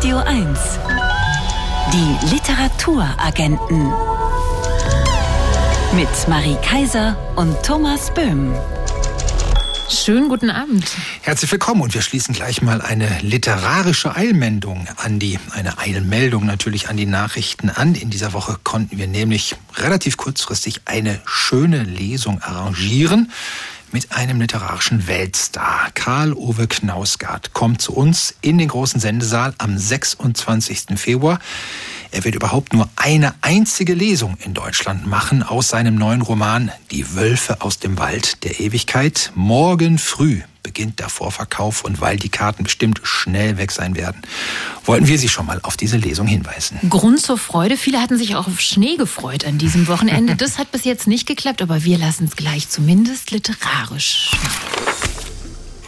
Radio 1. Die Literaturagenten. Mit Marie Kaiser und Thomas Böhm. Schönen guten Abend. Herzlich willkommen und wir schließen gleich mal eine literarische Eilmeldung an die, eine Eilmeldung natürlich an die Nachrichten an. In dieser Woche konnten wir nämlich relativ kurzfristig eine schöne Lesung arrangieren mit einem literarischen Weltstar. Karl Ove Knausgard kommt zu uns in den großen Sendesaal am 26. Februar. Er wird überhaupt nur eine einzige Lesung in Deutschland machen aus seinem neuen Roman Die Wölfe aus dem Wald der Ewigkeit. Morgen früh beginnt der Vorverkauf und weil die Karten bestimmt schnell weg sein werden, wollten wir Sie schon mal auf diese Lesung hinweisen. Grund zur Freude. Viele hatten sich auch auf Schnee gefreut an diesem Wochenende. Das hat bis jetzt nicht geklappt, aber wir lassen es gleich zumindest literarisch.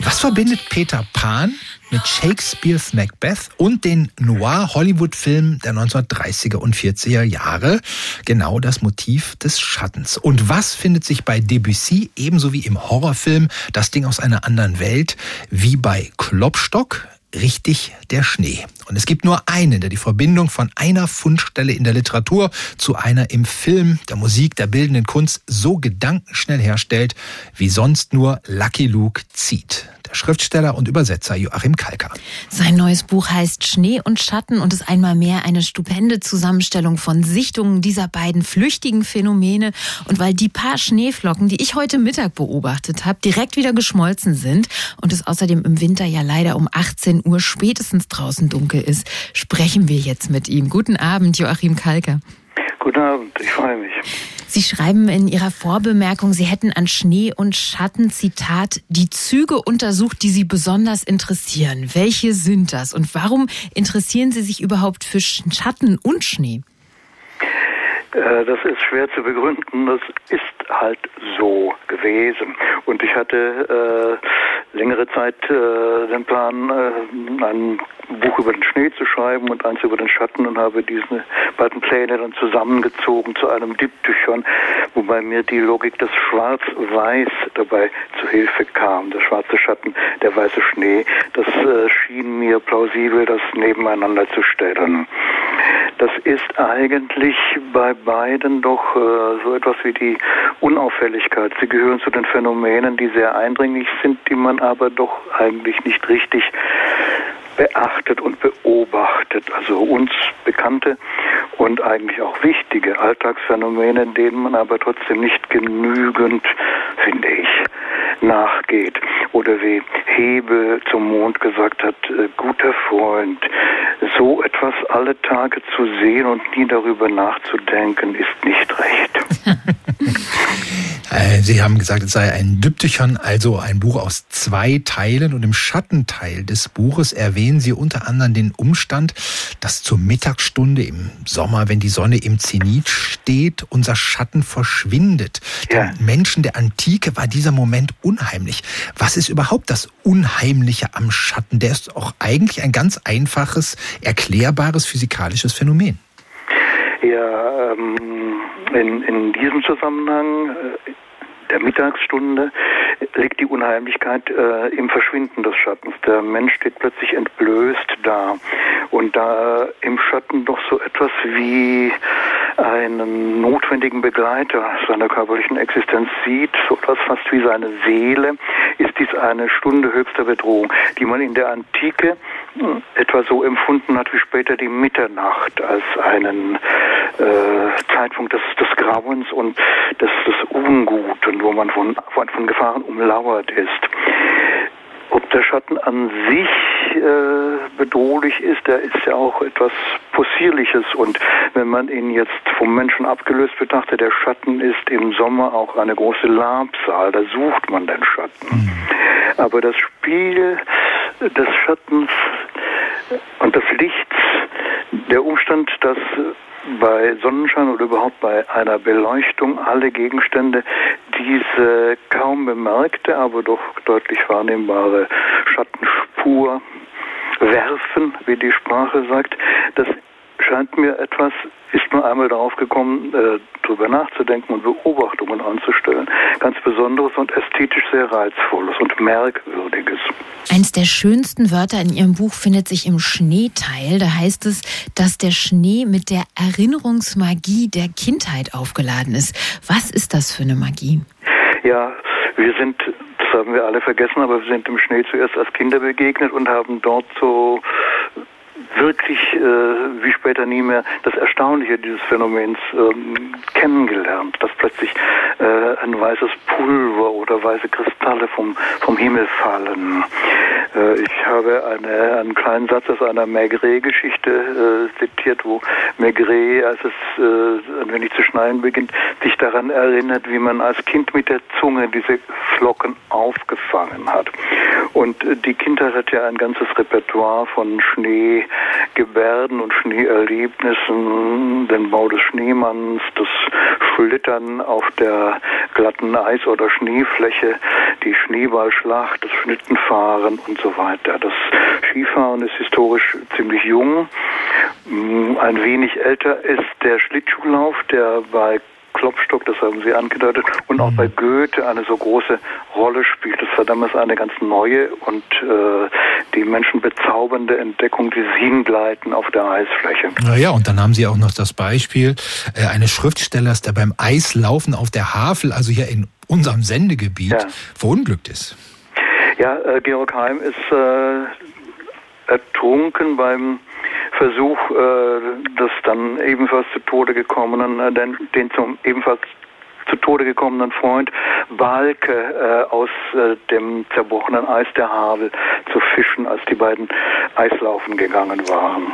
Was verbindet Peter Pan mit Shakespeares Macbeth und den Noir-Hollywood-Filmen der 1930er und 40er Jahre? Genau das Motiv des Schattens. Und was findet sich bei Debussy ebenso wie im Horrorfilm Das Ding aus einer anderen Welt wie bei Klopstock? Richtig der Schnee. Und es gibt nur einen, der die Verbindung von einer Fundstelle in der Literatur zu einer im Film, der Musik, der bildenden Kunst so gedankenschnell herstellt, wie sonst nur Lucky Luke zieht. Schriftsteller und Übersetzer Joachim Kalker. Sein neues Buch heißt Schnee und Schatten und ist einmal mehr eine stupende Zusammenstellung von Sichtungen dieser beiden flüchtigen Phänomene. Und weil die paar Schneeflocken, die ich heute Mittag beobachtet habe, direkt wieder geschmolzen sind und es außerdem im Winter ja leider um 18 Uhr spätestens draußen dunkel ist, sprechen wir jetzt mit ihm. Guten Abend, Joachim Kalker. Guten Abend, ich freue mich. Sie schreiben in Ihrer Vorbemerkung, Sie hätten an Schnee und Schatten, Zitat, die Züge untersucht, die Sie besonders interessieren. Welche sind das und warum interessieren Sie sich überhaupt für Schatten und Schnee? Äh, das ist schwer zu begründen. Das ist halt so gewesen. Und ich hatte äh, längere Zeit äh, den Plan, äh, ein Buch über den Schnee zu schreiben und eins über den Schatten und habe diese beiden Pläne dann zusammengezogen zu einem Diptychon, wobei mir die Logik des Schwarz-Weiß dabei zu Hilfe kam. Der schwarze Schatten, der weiße Schnee. Das äh, schien mir plausibel, das nebeneinander zu stellen. Das ist eigentlich bei beiden doch äh, so etwas wie die Unauffälligkeit. Sie gehören zu den Phänomenen, die sehr eindringlich sind, die man aber doch eigentlich nicht richtig beachtet und beobachtet. Also uns bekannte und eigentlich auch wichtige Alltagsphänomene, denen man aber trotzdem nicht genügend, finde ich, nachgeht. Oder wie Hebe zum Mond gesagt hat, äh, guter Freund, so etwas alle Tage zu sehen und nie darüber nachzudenken, ist nicht recht. Äh, Sie haben gesagt, es sei ein Diptychon, also ein Buch aus zwei Teilen. Und im Schattenteil des Buches erwähnen Sie unter anderem den Umstand, dass zur Mittagsstunde im Sommer, wenn die Sonne im Zenit steht, unser Schatten verschwindet. Ja. Den Menschen der Antike war dieser Moment unheimlich. Was ist überhaupt das Unheimliche am Schatten? Der ist auch eigentlich ein ganz einfaches, erklärbares physikalisches Phänomen. Ja, ähm, in, in diesem Zusammenhang äh, der Mittagsstunde liegt die Unheimlichkeit äh, im Verschwinden des Schattens. Der Mensch steht plötzlich entblößt da und da im Schatten doch so etwas wie einen notwendigen Begleiter seiner körperlichen Existenz sieht, so etwas fast wie seine Seele, ist dies eine Stunde höchster Bedrohung, die man in der Antike hm, etwa so empfunden hat wie später die Mitternacht als einen äh, Zeitpunkt des, des Grauens und des, des Unguten wo man von, von, von Gefahren umlauert ist. Ob der Schatten an sich äh, bedrohlich ist, der ist ja auch etwas Possierliches. Und wenn man ihn jetzt vom Menschen abgelöst betrachtet, der Schatten ist im Sommer auch eine große Labsal, da sucht man den Schatten. Mhm. Aber das Spiel des Schattens und des Lichts, der Umstand, dass bei Sonnenschein oder überhaupt bei einer Beleuchtung alle Gegenstände diese kaum bemerkte, aber doch deutlich wahrnehmbare Schattenspur werfen, wie die Sprache sagt, das scheint mir etwas, ist nur einmal darauf gekommen, äh, darüber nachzudenken und Beobachtungen anzustellen. Ganz Besonderes und ästhetisch sehr Reizvolles und Merkwürdiges. Eins der schönsten Wörter in Ihrem Buch findet sich im Schneeteil. Da heißt es, dass der Schnee mit der Erinnerungsmagie der Kindheit aufgeladen ist. Was ist das für eine Magie? Ja, wir sind, das haben wir alle vergessen, aber wir sind im Schnee zuerst als Kinder begegnet und haben dort so wirklich, äh, wie später nie mehr, das Erstaunliche dieses Phänomens ähm, kennengelernt, dass plötzlich äh, ein weißes Pulver oder weiße Kristalle vom, vom Himmel fallen. Äh, ich habe eine, einen kleinen Satz aus einer Maigret-Geschichte äh, zitiert, wo Maigret, als es äh, ein wenig zu schneien beginnt, sich daran erinnert, wie man als Kind mit der Zunge diese Flocken aufgefangen hat. Und äh, die Kindheit hat ja ein ganzes Repertoire von Schnee, Gebärden und Schneeerlebnissen, den Bau des Schneemanns, das Schlittern auf der glatten Eis- oder Schneefläche, die Schneeballschlacht, das Schnittenfahren und so weiter. Das Skifahren ist historisch ziemlich jung. Mm, ein wenig älter ist der Schlittschuhlauf, der bei Klopstock, das haben Sie angedeutet, und auch bei Goethe eine so große Rolle spielt. Das war damals eine ganz neue und äh, die Menschen bezaubernde Entdeckung des Hingleiten auf der Eisfläche. Naja, und dann haben Sie auch noch das Beispiel äh, eines Schriftstellers, der beim Eislaufen auf der Havel, also hier in unserem Sendegebiet, ja. verunglückt ist. Ja, äh, Georg Heim ist äh, ertrunken beim Versuch, äh, das dann ebenfalls zu Tode gekommenen, äh, den, den zum ebenfalls zu Tode gekommenen Freund Balke äh, aus äh, dem zerbrochenen Eis der Havel zu fischen, als die beiden Eislaufen gegangen waren.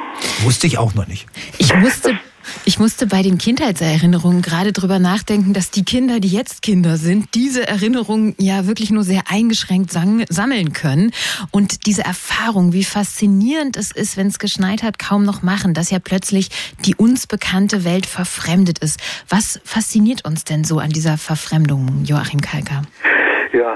Wusste ich auch noch nicht. Ich musste ich musste bei den Kindheitserinnerungen gerade drüber nachdenken, dass die Kinder, die jetzt Kinder sind, diese Erinnerungen ja wirklich nur sehr eingeschränkt sammeln können. Und diese Erfahrung, wie faszinierend es ist, wenn es geschneit hat, kaum noch machen, dass ja plötzlich die uns bekannte Welt verfremdet ist. Was fasziniert uns denn so an dieser Verfremdung, Joachim Kalker? Ja,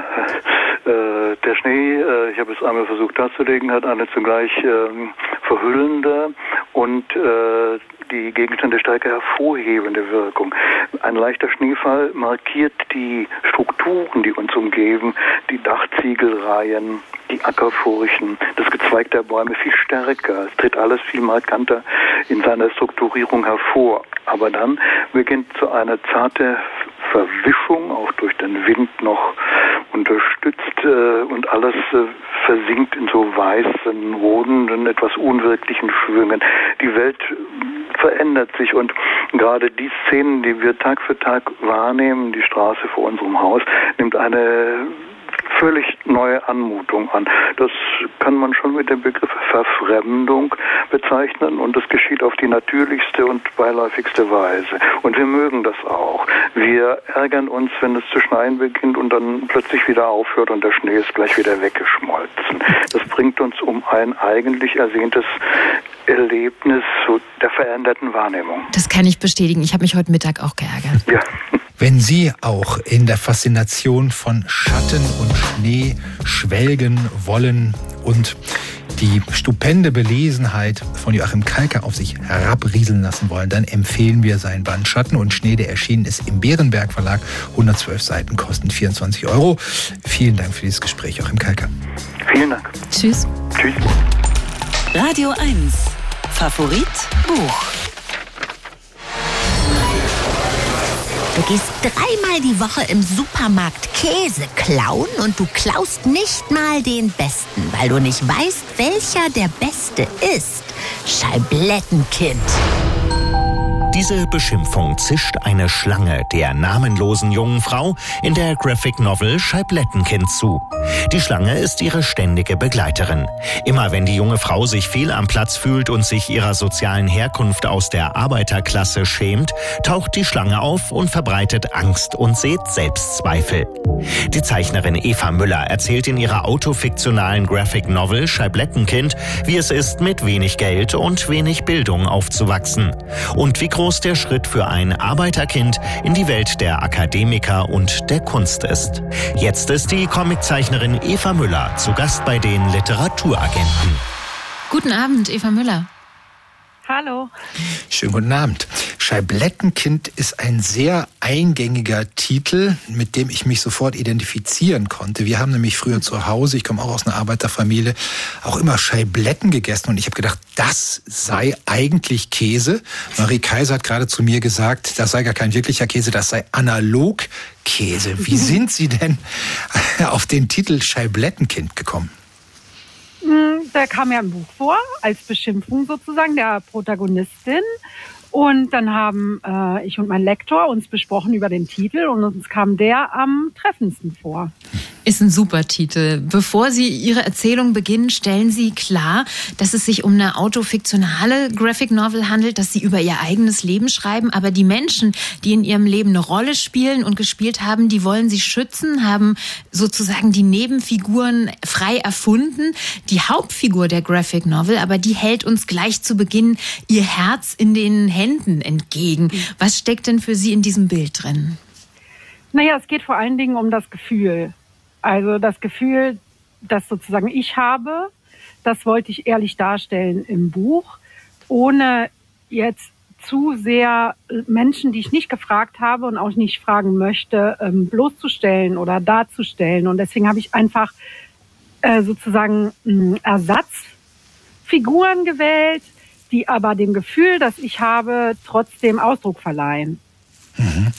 äh, der Schnee, äh, ich habe es einmal versucht darzulegen, hat eine zugleich ähm, verhüllende und äh, die Gegenstände stärker hervorhebende Wirkung. Ein leichter Schneefall markiert die Strukturen, die uns umgeben, die Dachziegelreihen, die Ackerfurchen, das Gezweig der Bäume viel stärker. Es tritt alles viel markanter in seiner Strukturierung hervor. Aber dann beginnt so eine zarte Verwischung, auch durch den Wind noch unterstützt äh, und alles äh, versinkt in so weißen, rodenden, etwas unwirklichen Schwüngen. Die Welt verändert sich und gerade die Szenen, die wir Tag für Tag wahrnehmen, die Straße vor unserem Haus, nimmt eine völlig neue Anmutung an. Das kann man schon mit dem Begriff Verfremdung bezeichnen und das geschieht auf die natürlichste und beiläufigste Weise. Und wir mögen das auch. Wir ärgern uns, wenn es zu schneien beginnt und dann plötzlich wieder aufhört und der Schnee ist gleich wieder weggeschmolzen. Das bringt uns um ein eigentlich ersehntes Erlebnis der veränderten Wahrnehmung. Das kann ich bestätigen. Ich habe mich heute Mittag auch geärgert. Ja. Wenn Sie auch in der Faszination von Schatten und Schnee schwelgen wollen und die stupende Belesenheit von Joachim Kalker auf sich herabrieseln lassen wollen, dann empfehlen wir sein Band Schatten und Schnee, der erschienen ist im Bärenberg Verlag. 112 Seiten kosten 24 Euro. Vielen Dank für dieses Gespräch, Joachim Kalker. Vielen Dank. Tschüss. Tschüss. Radio 1. Favorit Buch. Du gehst dreimal die Woche im Supermarkt Käse klauen und du klaust nicht mal den besten, weil du nicht weißt, welcher der beste ist. Scheiblettenkind. Diese Beschimpfung zischt eine Schlange der namenlosen jungen Frau in der Graphic Novel Scheiblettenkind zu. Die Schlange ist ihre ständige Begleiterin. Immer wenn die junge Frau sich fehl am Platz fühlt und sich ihrer sozialen Herkunft aus der Arbeiterklasse schämt, taucht die Schlange auf und verbreitet Angst und sät Selbstzweifel. Die Zeichnerin Eva Müller erzählt in ihrer autofiktionalen Graphic Novel Scheiblettenkind, wie es ist, mit wenig Geld und wenig Bildung aufzuwachsen. Und wie der Schritt für ein Arbeiterkind in die Welt der Akademiker und der Kunst ist. Jetzt ist die Comiczeichnerin Eva Müller zu Gast bei den Literaturagenten. Guten Abend, Eva Müller. Hallo. Schönen guten Abend. Scheiblettenkind ist ein sehr eingängiger Titel, mit dem ich mich sofort identifizieren konnte. Wir haben nämlich früher zu Hause, ich komme auch aus einer Arbeiterfamilie, auch immer Scheibletten gegessen und ich habe gedacht, das sei eigentlich Käse. Marie Kaiser hat gerade zu mir gesagt, das sei gar kein wirklicher Käse, das sei analog Käse. Wie sind Sie denn auf den Titel Scheiblettenkind gekommen? Da kam ja ein Buch vor, als Beschimpfung sozusagen der Protagonistin. Und dann haben äh, ich und mein Lektor uns besprochen über den Titel und uns kam der am treffendsten vor. Ist ein super Titel. Bevor Sie Ihre Erzählung beginnen, stellen Sie klar, dass es sich um eine autofiktionale Graphic Novel handelt, dass Sie über Ihr eigenes Leben schreiben. Aber die Menschen, die in Ihrem Leben eine Rolle spielen und gespielt haben, die wollen Sie schützen, haben sozusagen die Nebenfiguren frei erfunden. Die Hauptfigur der Graphic Novel, aber die hält uns gleich zu Beginn ihr Herz in den Händen entgegen. Was steckt denn für Sie in diesem Bild drin? Naja, es geht vor allen Dingen um das Gefühl. Also das Gefühl, das sozusagen ich habe, das wollte ich ehrlich darstellen im Buch, ohne jetzt zu sehr Menschen, die ich nicht gefragt habe und auch nicht fragen möchte, ähm, bloßzustellen oder darzustellen. Und deswegen habe ich einfach äh, sozusagen Ersatzfiguren gewählt, die aber dem Gefühl, das ich habe, trotzdem Ausdruck verleihen. Mhm.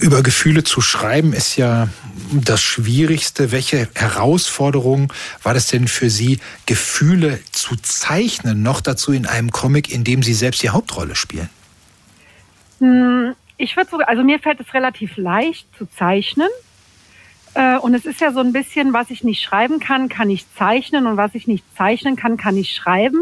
Über Gefühle zu schreiben ist ja das Schwierigste. Welche Herausforderung war das denn für Sie, Gefühle zu zeichnen, noch dazu in einem Comic, in dem Sie selbst die Hauptrolle spielen? Hm, ich würde sogar, also mir fällt es relativ leicht zu zeichnen. Äh, und es ist ja so ein bisschen, was ich nicht schreiben kann, kann ich zeichnen und was ich nicht zeichnen kann, kann ich schreiben.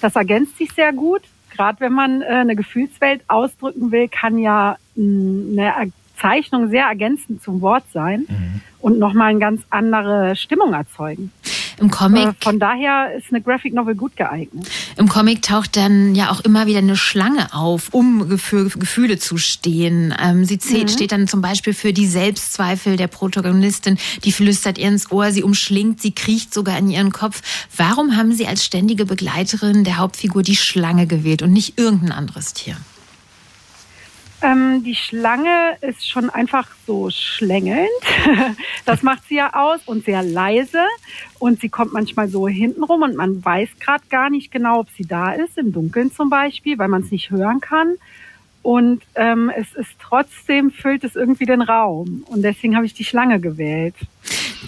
Das ergänzt sich sehr gut. Gerade wenn man äh, eine Gefühlswelt ausdrücken will, kann ja hm, eine Zeichnung sehr ergänzend zum Wort sein mhm. und nochmal eine ganz andere Stimmung erzeugen. Im Comic. Äh, von daher ist eine Graphic Novel gut geeignet. Im Comic taucht dann ja auch immer wieder eine Schlange auf, um für Gefühle zu stehen. Ähm, sie zählt, mhm. steht dann zum Beispiel für die Selbstzweifel der Protagonistin. Die flüstert ihr ins Ohr, sie umschlingt, sie kriecht sogar in ihren Kopf. Warum haben Sie als ständige Begleiterin der Hauptfigur die Schlange gewählt und nicht irgendein anderes Tier? Ähm, die Schlange ist schon einfach so schlängelnd. das macht sie ja aus und sehr leise. Und sie kommt manchmal so hintenrum und man weiß gerade gar nicht genau, ob sie da ist, im Dunkeln zum Beispiel, weil man es nicht hören kann. Und ähm, es ist trotzdem, füllt es irgendwie den Raum. Und deswegen habe ich die Schlange gewählt.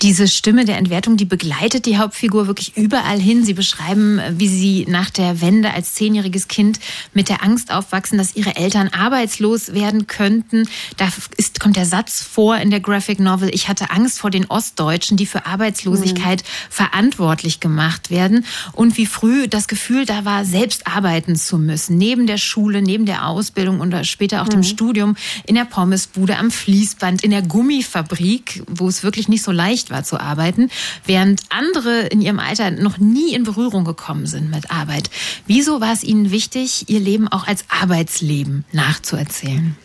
Diese Stimme der Entwertung, die begleitet die Hauptfigur wirklich überall hin. Sie beschreiben, wie sie nach der Wende als zehnjähriges Kind mit der Angst aufwachsen, dass ihre Eltern arbeitslos werden könnten. Da ist, kommt der Satz vor in der Graphic Novel, ich hatte Angst vor den Ostdeutschen, die für Arbeitslosigkeit mhm. verantwortlich gemacht werden. Und wie früh das Gefühl da war, selbst arbeiten zu müssen. Neben der Schule, neben der Ausbildung und später auch mhm. dem Studium, in der Pommesbude, am Fließband, in der Gummifabrik, wo es wirklich nicht so leicht leicht war zu arbeiten, während andere in ihrem Alter noch nie in Berührung gekommen sind mit Arbeit. Wieso war es Ihnen wichtig, Ihr Leben auch als Arbeitsleben nachzuerzählen?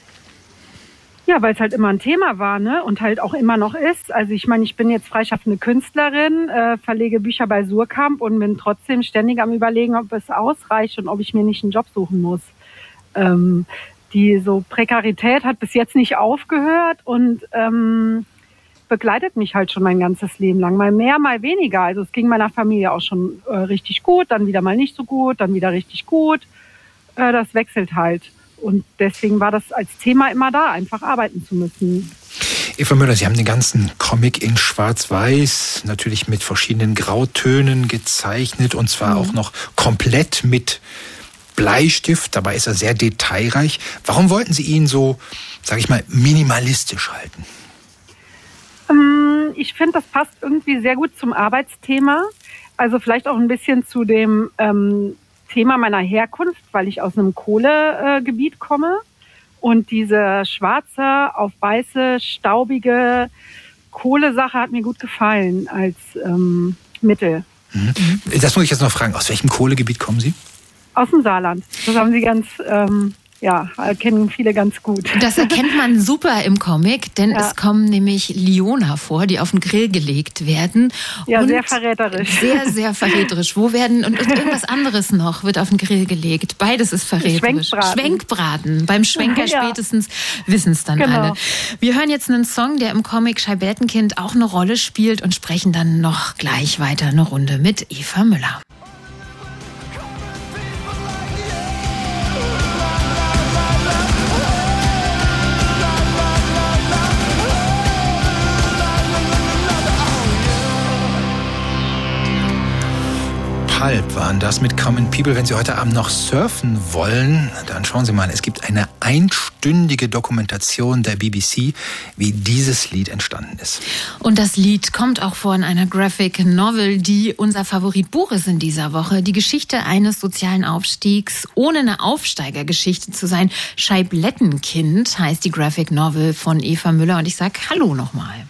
Ja, weil es halt immer ein Thema war, ne? Und halt auch immer noch ist. Also ich meine, ich bin jetzt freischaffende Künstlerin, äh, verlege Bücher bei Surkamp und bin trotzdem ständig am überlegen, ob es ausreicht und ob ich mir nicht einen Job suchen muss. Ähm, die so Prekarität hat bis jetzt nicht aufgehört und ähm, begleitet mich halt schon mein ganzes Leben lang. Mal mehr, mal weniger. Also es ging meiner Familie auch schon äh, richtig gut, dann wieder mal nicht so gut, dann wieder richtig gut. Äh, das wechselt halt. Und deswegen war das als Thema immer da, einfach arbeiten zu müssen. Eva Müller, Sie haben den ganzen Comic in Schwarz-Weiß, natürlich mit verschiedenen Grautönen gezeichnet und zwar mhm. auch noch komplett mit Bleistift. Dabei ist er sehr detailreich. Warum wollten Sie ihn so, sage ich mal, minimalistisch halten? Ähm, ich finde, das passt irgendwie sehr gut zum Arbeitsthema. Also vielleicht auch ein bisschen zu dem ähm, Thema meiner Herkunft, weil ich aus einem Kohlegebiet äh, komme. Und diese schwarze auf weiße, staubige Kohlesache hat mir gut gefallen als ähm, Mittel. Mhm. Das muss ich jetzt noch fragen. Aus welchem Kohlegebiet kommen Sie? Aus dem Saarland. Das haben Sie ganz ähm, ja, kennen viele ganz gut. Das erkennt man super im Comic, denn ja. es kommen nämlich Liona vor, die auf den Grill gelegt werden. Ja, sehr verräterisch. Sehr, sehr verräterisch. Wo werden, und irgendwas anderes noch wird auf den Grill gelegt. Beides ist verräterisch. Schwenkbraten. Schwenkbraten. Beim Schwenker ja. spätestens wissen es dann genau. alle. Wir hören jetzt einen Song, der im Comic Scheiblettenkind auch eine Rolle spielt und sprechen dann noch gleich weiter eine Runde mit Eva Müller. Halb waren das mit Common People. Wenn Sie heute Abend noch surfen wollen, dann schauen Sie mal, es gibt eine einstündige Dokumentation der BBC, wie dieses Lied entstanden ist. Und das Lied kommt auch vor in einer Graphic Novel, die unser Favoritbuch ist in dieser Woche. Die Geschichte eines sozialen Aufstiegs, ohne eine Aufsteigergeschichte zu sein. Scheiblettenkind heißt die Graphic Novel von Eva Müller. Und ich sage Hallo nochmal.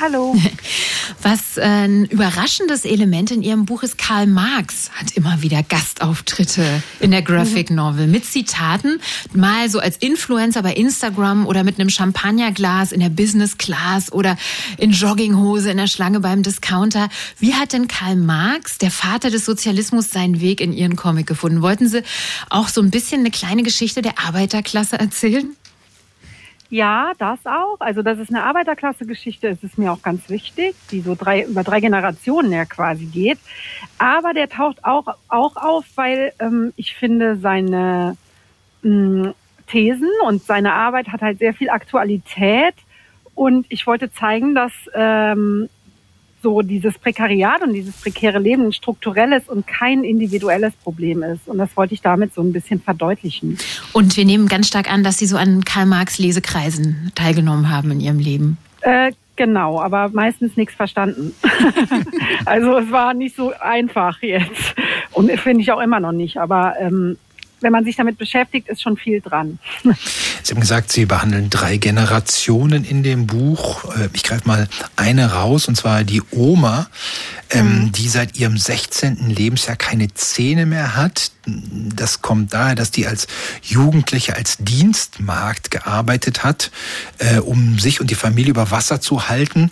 Hallo. Was ein überraschendes Element in Ihrem Buch ist, Karl Marx hat immer wieder Gastauftritte in der Graphic mhm. Novel mit Zitaten, mal so als Influencer bei Instagram oder mit einem Champagnerglas in der Business Class oder in Jogginghose in der Schlange beim Discounter. Wie hat denn Karl Marx, der Vater des Sozialismus, seinen Weg in Ihren Comic gefunden? Wollten Sie auch so ein bisschen eine kleine Geschichte der Arbeiterklasse erzählen? Ja, das auch. Also, dass es eine Arbeiterklasse-Geschichte ist, ist mir auch ganz wichtig, die so drei, über drei Generationen ja quasi geht. Aber der taucht auch, auch auf, weil ähm, ich finde, seine mh, hm, Thesen und seine Arbeit hat halt sehr viel Aktualität. Und ich wollte zeigen, dass ähm, so dieses Prekariat und dieses prekäre Leben ein strukturelles und kein individuelles Problem ist. Und das wollte ich damit so ein bisschen verdeutlichen. Und wir nehmen ganz stark an, dass Sie so an Karl Marx Lesekreisen teilgenommen haben in Ihrem Leben. Äh, genau, aber meistens nichts verstanden. also es war nicht so einfach jetzt. Und finde ich auch immer noch nicht. Aber ähm, wenn man sich damit beschäftigt, ist schon viel dran. Sie haben gesagt, Sie behandeln drei Generationen in dem Buch. Äh, ich greife mal eine raus, und zwar die Oma, ähm, mhm. die seit ihrem 16. Lebensjahr keine Zähne mehr hat. Das kommt daher, dass die als Jugendliche als Dienstmarkt gearbeitet hat, äh, um sich und die Familie über Wasser zu halten.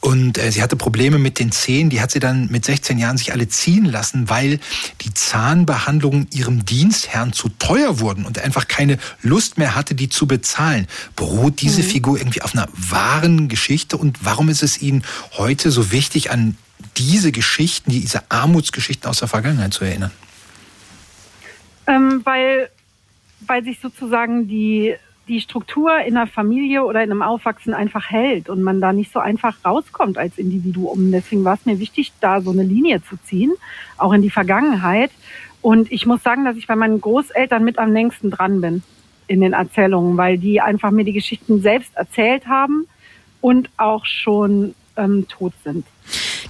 Und äh, sie hatte Probleme mit den Zähnen. Die hat sie dann mit 16 Jahren sich alle ziehen lassen, weil die Zahnbehandlungen ihrem Dienstherrn zu teuer wurden und er einfach keine Lust mehr hatte, die zu bezahlen. Beruht diese mhm. Figur irgendwie auf einer wahren Geschichte? Und warum ist es Ihnen heute so wichtig, an diese Geschichten, diese Armutsgeschichten aus der Vergangenheit zu erinnern? Ähm, weil, weil sich sozusagen die, die Struktur in einer Familie oder in einem Aufwachsen einfach hält und man da nicht so einfach rauskommt als Individuum. Deswegen war es mir wichtig, da so eine Linie zu ziehen, auch in die Vergangenheit. Und ich muss sagen, dass ich bei meinen Großeltern mit am längsten dran bin in den Erzählungen, weil die einfach mir die Geschichten selbst erzählt haben und auch schon ähm, tot sind.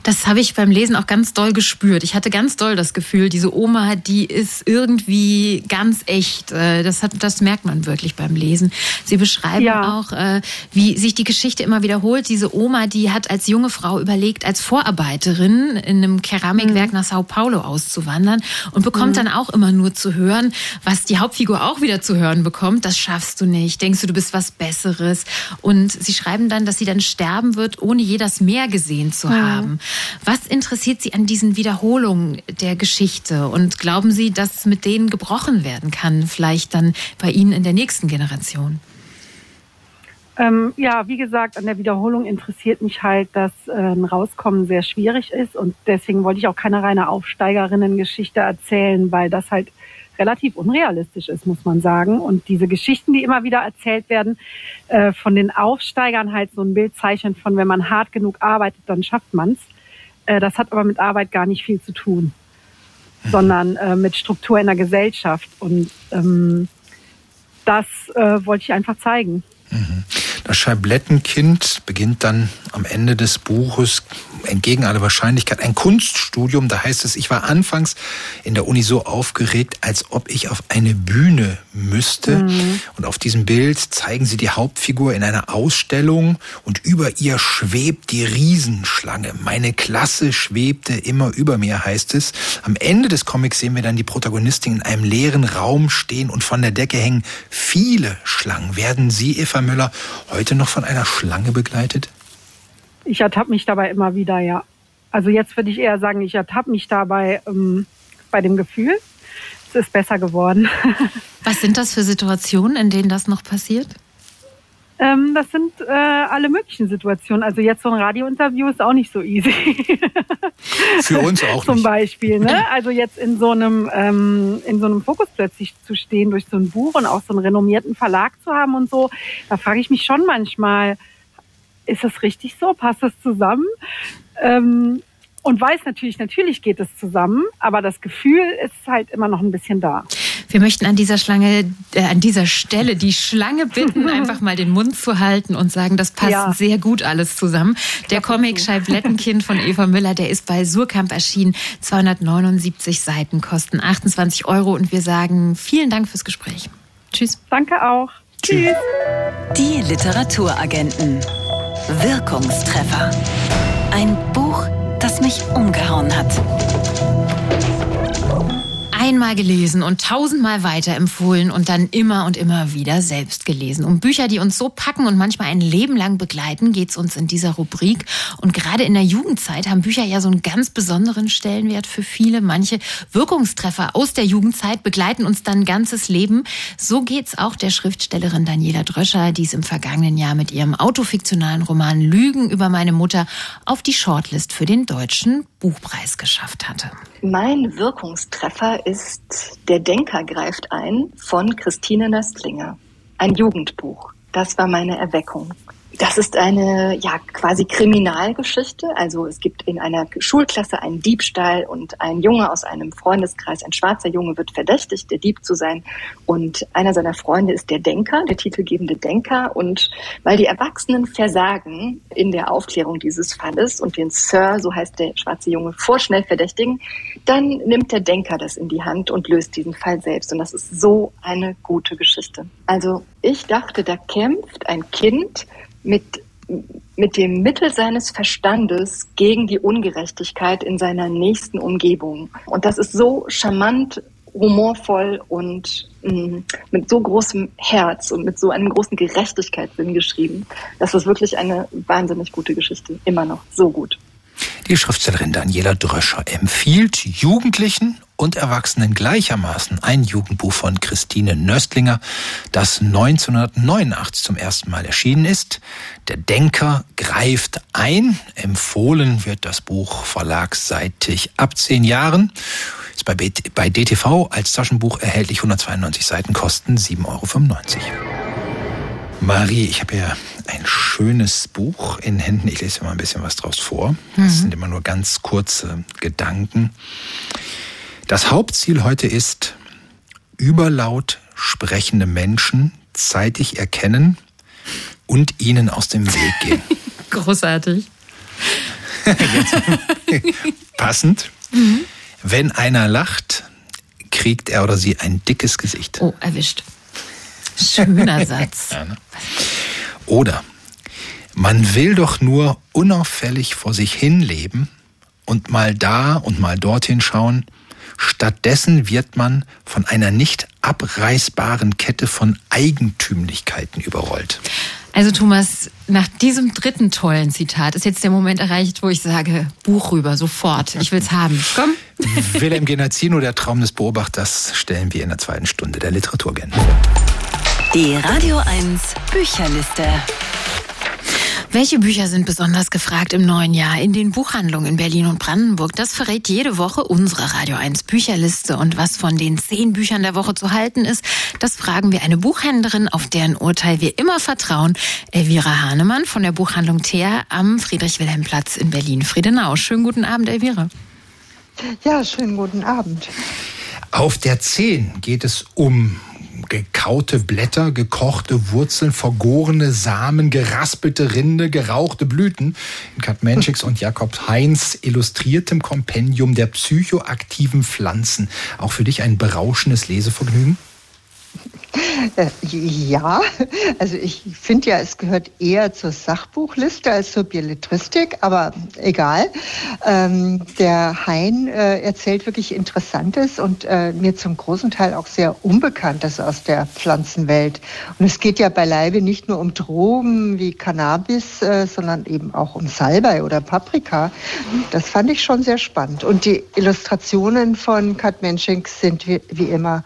Das habe ich beim Lesen auch ganz doll gespürt. Ich hatte ganz doll das Gefühl, diese Oma, die ist irgendwie ganz echt. Äh, das, hat, das merkt man wirklich beim Lesen. Sie beschreiben ja. auch, äh, wie sich die Geschichte immer wiederholt. Diese Oma, die hat als junge Frau überlegt, als Vorarbeiterin in einem Keramikwerk mhm. nach Sao Paulo auszuwandern und bekommt mhm. dann auch immer nur zu hören, was die Hauptfigur auch wieder zu hören bekommt. Das schaffst du nicht. Denkst du, du bist was Besseres? Und sie schreiben dann, dass sie dann sterben wird, ohne je das Meer gesehen zu mhm. haben. Was interessiert Sie an diesen Wiederholungen der Geschichte? Und glauben Sie, dass mit denen gebrochen werden kann, vielleicht dann bei Ihnen in der nächsten Generation? Ähm, ja, wie gesagt, an der Wiederholung interessiert mich halt, dass äh, ein Rauskommen sehr schwierig ist und deswegen wollte ich auch keine reine Aufsteigerinnen-Geschichte erzählen, weil das halt relativ unrealistisch ist, muss man sagen. Und diese Geschichten, die immer wieder erzählt werden, äh, von den Aufsteigern halt so ein Bild zeichnen von, wenn man hart genug arbeitet, dann schafft man's. Äh, das hat aber mit Arbeit gar nicht viel zu tun, mhm. sondern äh, mit Struktur in der Gesellschaft. Und ähm, das äh, wollte ich einfach zeigen. Mhm. Das Scheiblettenkind beginnt dann am Ende des Buches entgegen aller Wahrscheinlichkeit ein Kunststudium. Da heißt es, ich war anfangs in der Uni so aufgeregt, als ob ich auf eine Bühne müsste. Mhm. Und auf diesem Bild zeigen sie die Hauptfigur in einer Ausstellung und über ihr schwebt die Riesenschlange. Meine Klasse schwebte immer über mir, heißt es. Am Ende des Comics sehen wir dann die Protagonistin in einem leeren Raum stehen und von der Decke hängen viele Schlangen. Werden Sie, Eva Müller, heute noch von einer Schlange begleitet? Ich ertappe mich dabei immer wieder, ja. Also jetzt würde ich eher sagen, ich ertappe mich dabei ähm, bei dem Gefühl. Es ist besser geworden. Was sind das für Situationen, in denen das noch passiert? Ähm, das sind äh, alle möglichen Situationen. Also jetzt so ein Radiointerview ist auch nicht so easy. Für uns auch. Zum Beispiel. Ne? Also jetzt in so einem ähm, in so einem Fokus plötzlich zu stehen durch so ein Buch und auch so einen renommierten Verlag zu haben und so, da frage ich mich schon manchmal, ist das richtig so? Passt das zusammen? Ähm, und weiß natürlich, natürlich geht es zusammen, aber das Gefühl ist halt immer noch ein bisschen da. Wir möchten an dieser Schlange, äh, an dieser Stelle die Schlange bitten, einfach mal den Mund zu halten und sagen, das passt ja. sehr gut alles zusammen. Der Comic Scheiblettenkind von Eva Müller, der ist bei Surkamp erschienen. 279 Seiten kosten 28 Euro und wir sagen vielen Dank fürs Gespräch. Tschüss. Danke auch. Tschüss. Die Literaturagenten. Wirkungstreffer. Ein Buch, das mich umgehauen hat einmal gelesen und tausendmal weiterempfohlen und dann immer und immer wieder selbst gelesen. Um Bücher, die uns so packen und manchmal ein Leben lang begleiten, geht es uns in dieser Rubrik. Und gerade in der Jugendzeit haben Bücher ja so einen ganz besonderen Stellenwert für viele. Manche Wirkungstreffer aus der Jugendzeit begleiten uns dann ein ganzes Leben. So geht es auch der Schriftstellerin Daniela Dröscher, die es im vergangenen Jahr mit ihrem autofiktionalen Roman Lügen über meine Mutter auf die Shortlist für den Deutschen Buchpreis geschafft hatte. Mein Wirkungstreffer ist Der Denker greift ein von Christine Nöstlinger. Ein Jugendbuch. Das war meine Erweckung. Das ist eine ja quasi Kriminalgeschichte. Also es gibt in einer Schulklasse einen Diebstahl und ein Junge aus einem Freundeskreis, ein schwarzer Junge, wird verdächtigt, der Dieb zu sein. Und einer seiner Freunde ist der Denker, der titelgebende Denker. Und weil die Erwachsenen versagen in der Aufklärung dieses Falles und den Sir, so heißt der schwarze Junge, vorschnell verdächtigen, dann nimmt der Denker das in die Hand und löst diesen Fall selbst. Und das ist so eine gute Geschichte. Also ich dachte, da kämpft ein Kind mit, mit dem Mittel seines Verstandes gegen die Ungerechtigkeit in seiner nächsten Umgebung. Und das ist so charmant, humorvoll und mh, mm, mit so großem Herz und mit so einem großen Gerechtigkeitssinn geschrieben. Das ist wirklich eine wahnsinnig gute Geschichte. Immer noch so gut. Die Schriftstellerin Daniela Dröscher empfiehlt Jugendlichen und Erwachsenen gleichermaßen ein Jugendbuch von Christine Nöstlinger, das 1989 zum ersten Mal erschienen ist. Der Denker greift ein. Empfohlen wird das Buch verlagsseitig ab zehn Jahren. Ist bei, bei DTV als Taschenbuch erhältlich 192 Seiten, kosten 7,95 Euro. Marie, ich habe ja ein schönes Buch in Händen. Ich lese mal ein bisschen was draus vor. Das mhm. sind immer nur ganz kurze Gedanken. Das Hauptziel heute ist, überlaut sprechende Menschen zeitig erkennen und ihnen aus dem Weg gehen. Großartig. passend. Mhm. Wenn einer lacht, kriegt er oder sie ein dickes Gesicht. Oh, erwischt. Schöner Satz. Ja, ne? Oder man will doch nur unauffällig vor sich hin leben und mal da und mal dorthin schauen. Stattdessen wird man von einer nicht abreißbaren Kette von Eigentümlichkeiten überrollt. Also Thomas, nach diesem dritten tollen Zitat ist jetzt der Moment erreicht, wo ich sage, Buch rüber, sofort. Ich will's haben. Komm. Wilhelm Genazzino, der Traum des Beobachters, stellen wir in der zweiten Stunde der Literaturagenda vor. Die Radio 1 Bücherliste. Welche Bücher sind besonders gefragt im neuen Jahr in den Buchhandlungen in Berlin und Brandenburg? Das verrät jede Woche unsere Radio 1 Bücherliste. Und was von den zehn Büchern der Woche zu halten ist, das fragen wir eine Buchhändlerin, auf deren Urteil wir immer vertrauen. Elvira Hahnemann von der Buchhandlung Thea am Friedrich-Wilhelm-Platz in Berlin-Friedenau. Schönen guten Abend, Elvira. Ja, schönen guten Abend. Auf der 10 geht es um gekaute Blätter, gekochte Wurzeln, vergorene Samen, geraspelte Rinde, gerauchte Blüten. In Katmenschicks und Jakob Heinz illustriertem Kompendium der psychoaktiven Pflanzen. Auch für dich ein berauschendes Lesevergnügen? Äh, ja, also ich finde ja, es gehört eher zur Sachbuchliste als zur Belletristik, aber egal. Ähm, der Hein äh, erzählt wirklich Interessantes und äh, mir zum großen Teil auch sehr Unbekanntes aus der Pflanzenwelt. Und es geht ja beileibe nicht nur um Drogen wie Cannabis, äh, sondern eben auch um Salbei oder Paprika. Das fand ich schon sehr spannend. Und die Illustrationen von Kat Menschink sind wie, wie immer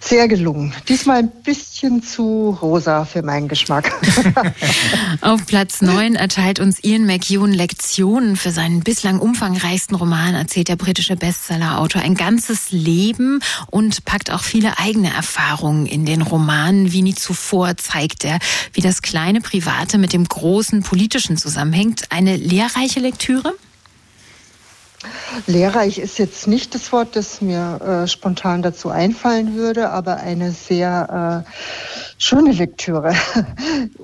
sehr gelungen. Diesmal ein bisschen zu rosa für meinen Geschmack. Auf Platz 9 erteilt uns Ian McEwan Lektionen für seinen bislang umfangreichsten Roman, erzählt der britische Bestsellerautor ein ganzes Leben und packt auch viele eigene Erfahrungen in den Roman. Wie nie zuvor zeigt er, wie das kleine Private mit dem großen Politischen zusammenhängt. Eine lehrreiche Lektüre? Lehrreich ist jetzt nicht das Wort, das mir äh, spontan dazu einfallen würde, aber eine sehr äh, schöne Lektüre.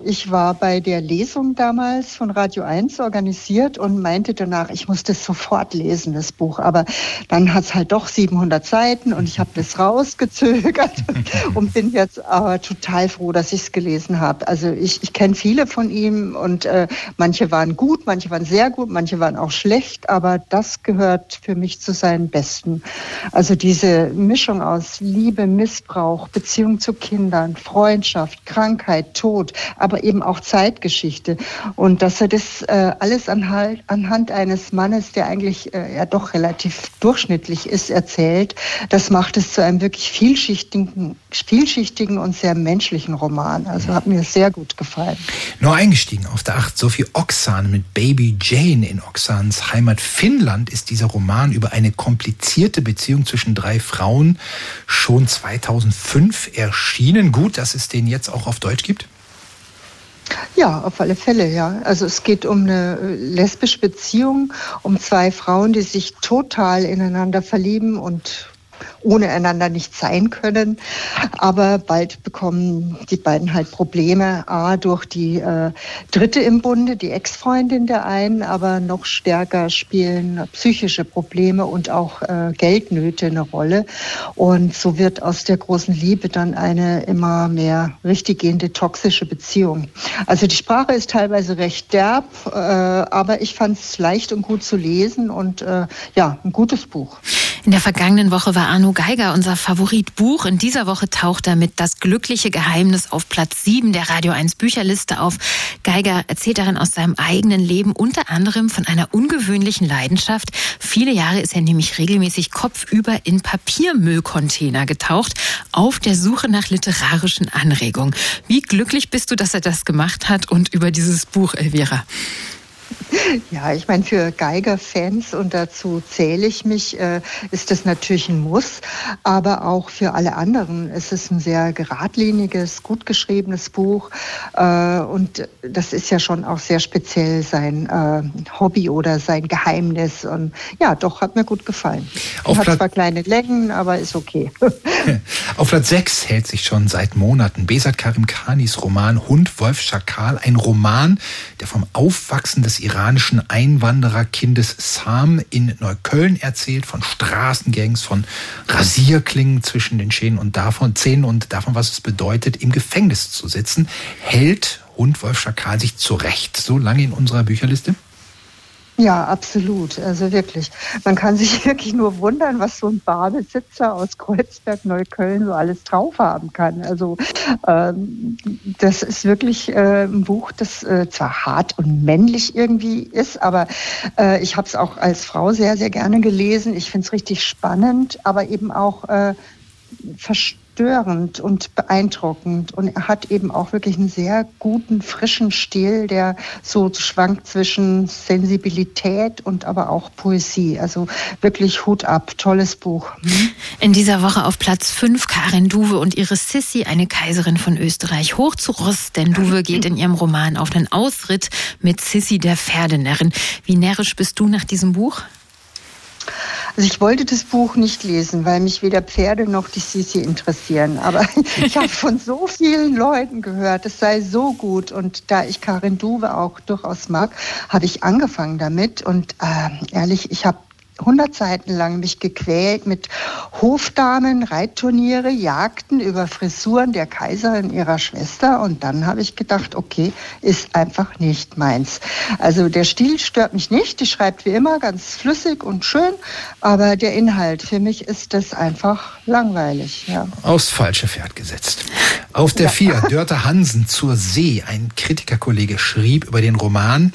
Ich war bei der Lesung damals von Radio 1 organisiert und meinte danach, ich muss das sofort lesen, das Buch. Aber dann hat es halt doch 700 Seiten und ich habe das rausgezögert und bin jetzt aber total froh, dass ich es gelesen habe. Also ich, ich kenne viele von ihm und äh, manche waren gut, manche waren sehr gut, manche waren auch schlecht, aber das gehört für mich zu seinen Besten. Also diese Mischung aus Liebe, Missbrauch, Beziehung zu Kindern, Freundschaft, Krankheit, Tod, aber eben auch Zeitgeschichte. Und dass er das äh, alles anhand, anhand eines Mannes, der eigentlich äh, ja doch relativ durchschnittlich ist, erzählt, das macht es zu einem wirklich vielschichtigen, vielschichtigen und sehr menschlichen Roman. Also hat mir sehr gut gefallen. Nur eingestiegen auf der Acht Sophie Oxan mit Baby Jane in Oxans Heimat Finnland ist dieser Roman über eine komplizierte Beziehung zwischen drei Frauen schon 2005 erschienen. Gut, dass es den jetzt auch auf Deutsch gibt. Ja, auf alle Fälle, ja. Also es geht um eine äh, lesbische Beziehung, um zwei Frauen, die sich total ineinander verlieben und ohne einander nicht sein können. Aber bald bekommen die beiden halt Probleme. A, durch die äh, Dritte im Bunde, die Ex-Freundin der einen, aber noch stärker spielen psychische Probleme und auch äh, Geldnöte eine Rolle. Und so wird aus der großen Liebe dann eine immer mehr richtig gehende toxische Beziehung. Also die Sprache ist teilweise recht derb, äh, aber ich fand es leicht und gut zu lesen und äh, ja, ein gutes Buch. In der vergangenen Woche war Arno Geiger unser Favoritbuch. In dieser Woche taucht er mit Das glückliche Geheimnis auf Platz 7 der Radio 1 Bücherliste auf. Geiger erzählt darin aus seinem eigenen Leben unter anderem von einer ungewöhnlichen Leidenschaft. Viele Jahre ist er nämlich regelmäßig kopfüber in Papiermüllcontainer getaucht, auf der Suche nach literarischen Anregungen. Wie glücklich bist du, dass er das gemacht hat und über dieses Buch, Elvira? Ja, ich meine, für Geiger-Fans, und dazu zähle ich mich, äh, ist das natürlich ein Muss. Aber auch für alle anderen ist es ein sehr geradliniges, gut geschriebenes Buch. Äh, und das ist ja schon auch sehr speziell sein äh, Hobby oder sein Geheimnis. Und ja, doch, hat mir gut gefallen. Auf hat zwar kleine Längen, aber ist okay. Auf Platz 6 hält sich schon seit Monaten Besat Karim Khanis Roman Hund, Wolf, Schakal. Ein Roman, der vom Aufwachsen des iranischen Einwandererkindes Sam in Neukölln erzählt, von Straßengangs, von Rasierklingen zwischen den Schäden und davon, Zähnen und davon, was es bedeutet, im Gefängnis zu sitzen. Hält Hund Wolf Schakal sich zurecht so lange in unserer Bücherliste? Ja, absolut. Also wirklich. Man kann sich wirklich nur wundern, was so ein Barbesitzer aus Kreuzberg, Neukölln so alles drauf haben kann. Also ähm, das ist wirklich äh, ein Buch, das äh, zwar hart und männlich irgendwie ist, aber äh, ich habe es auch als Frau sehr, sehr gerne gelesen. Ich finde es richtig spannend, aber eben auch äh, verstanden störend und beeindruckend. Und er hat eben auch wirklich einen sehr guten, frischen Stil, der so schwankt zwischen Sensibilität und aber auch Poesie. Also wirklich Hut ab, tolles Buch. Hm? In dieser Woche auf Platz 5 Karin Duwe und ihre Sissi, eine Kaiserin von Österreich, hoch zu Ross, denn Duwe geht in ihrem Roman auf einen Ausritt mit Sissi der Pferdenärrin. Wie närrisch bist du nach diesem Buch? Also ich wollte das Buch nicht lesen, weil mich weder Pferde noch die Sisi interessieren. Aber ich habe von so vielen Leuten gehört, es sei so gut. Und da ich Karin Duwe auch durchaus mag, habe ich angefangen damit. Und äh, ehrlich, ich habe 100 Seiten lang mich gequält mit Hofdamen, Reitturniere, Jagden über Frisuren der Kaiserin ihrer Schwester. Und dann habe ich gedacht, okay, ist einfach nicht meins. Also der Stil stört mich nicht. Die schreibt wie immer ganz flüssig und schön. Aber der Inhalt, für mich ist das einfach langweilig. Ja. Aufs falsche Pferd gesetzt. Auf der ja. vier, Dörte Hansen zur See. Ein Kritikerkollege schrieb über den Roman,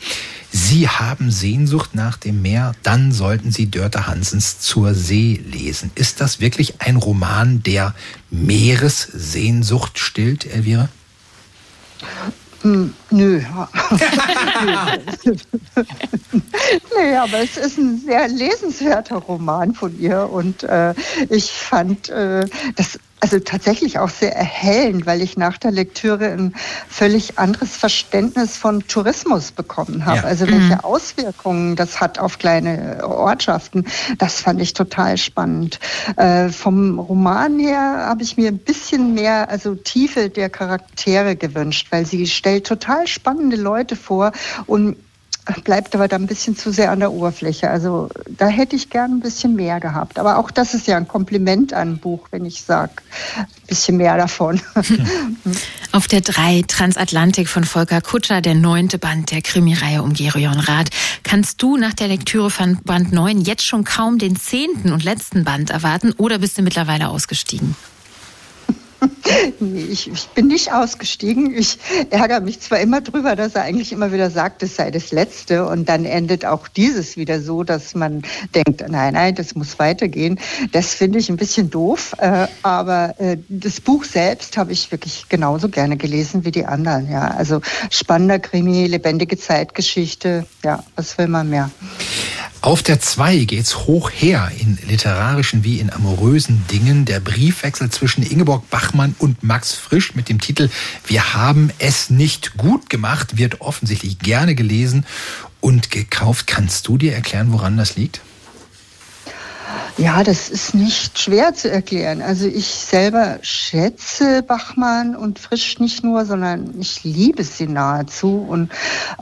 Sie haben Sehnsucht nach dem Meer, dann sollten Sie Dörte Hansens Zur See lesen. Ist das wirklich ein Roman, der Meeressehnsucht stillt, Elvira? Nö. nee, aber es ist ein sehr lesenswerter Roman von ihr und äh, ich fand äh, das also tatsächlich auch sehr erhellend, weil ich nach der Lektüre ein völlig anderes Verständnis von Tourismus bekommen habe. Ja. Also welche mhm. Auswirkungen das hat auf kleine Ortschaften, das fand ich total spannend. Äh, vom Roman her habe ich mir ein bisschen mehr, also Tiefe der Charaktere gewünscht, weil sie stellt total spannende Leute vor und bleibt aber da ein bisschen zu sehr an der Oberfläche. Also da hätte ich gern ein bisschen mehr gehabt. Aber auch das ist ja ein Kompliment an ein Buch, wenn ich sage, ein bisschen mehr davon. Auf der 3 Transatlantik von Volker Kutscher, der neunte Band der Krimireihe um Gerion Rath. Kannst du nach der Lektüre von Band 9 jetzt schon kaum den zehnten und letzten Band erwarten oder bist du mittlerweile ausgestiegen? nee, ich, ich, bin nicht ausgestiegen. Ich ärgere mich zwar immer drüber, dass er eigentlich immer wieder sagt, es sei das Letzte. Und dann endet auch dieses wieder so, dass man denkt, nein, nein, das muss weitergehen. Das finde ich ein bisschen doof. Äh, aber äh, das Buch selbst habe ich wirklich genauso gerne gelesen wie die anderen. Ja, also spannender Krimi, lebendige Zeitgeschichte. Ja, was will man mehr? Auf der 2 geht's hoch her in literarischen wie in amorösen Dingen. Der Briefwechsel zwischen Ingeborg Bachmann und Max Frisch mit dem Titel Wir haben es nicht gut gemacht wird offensichtlich gerne gelesen und gekauft. Kannst du dir erklären, woran das liegt? Ja, das ist nicht schwer zu erklären. Also ich selber schätze Bachmann und Frisch nicht nur, sondern ich liebe sie nahezu und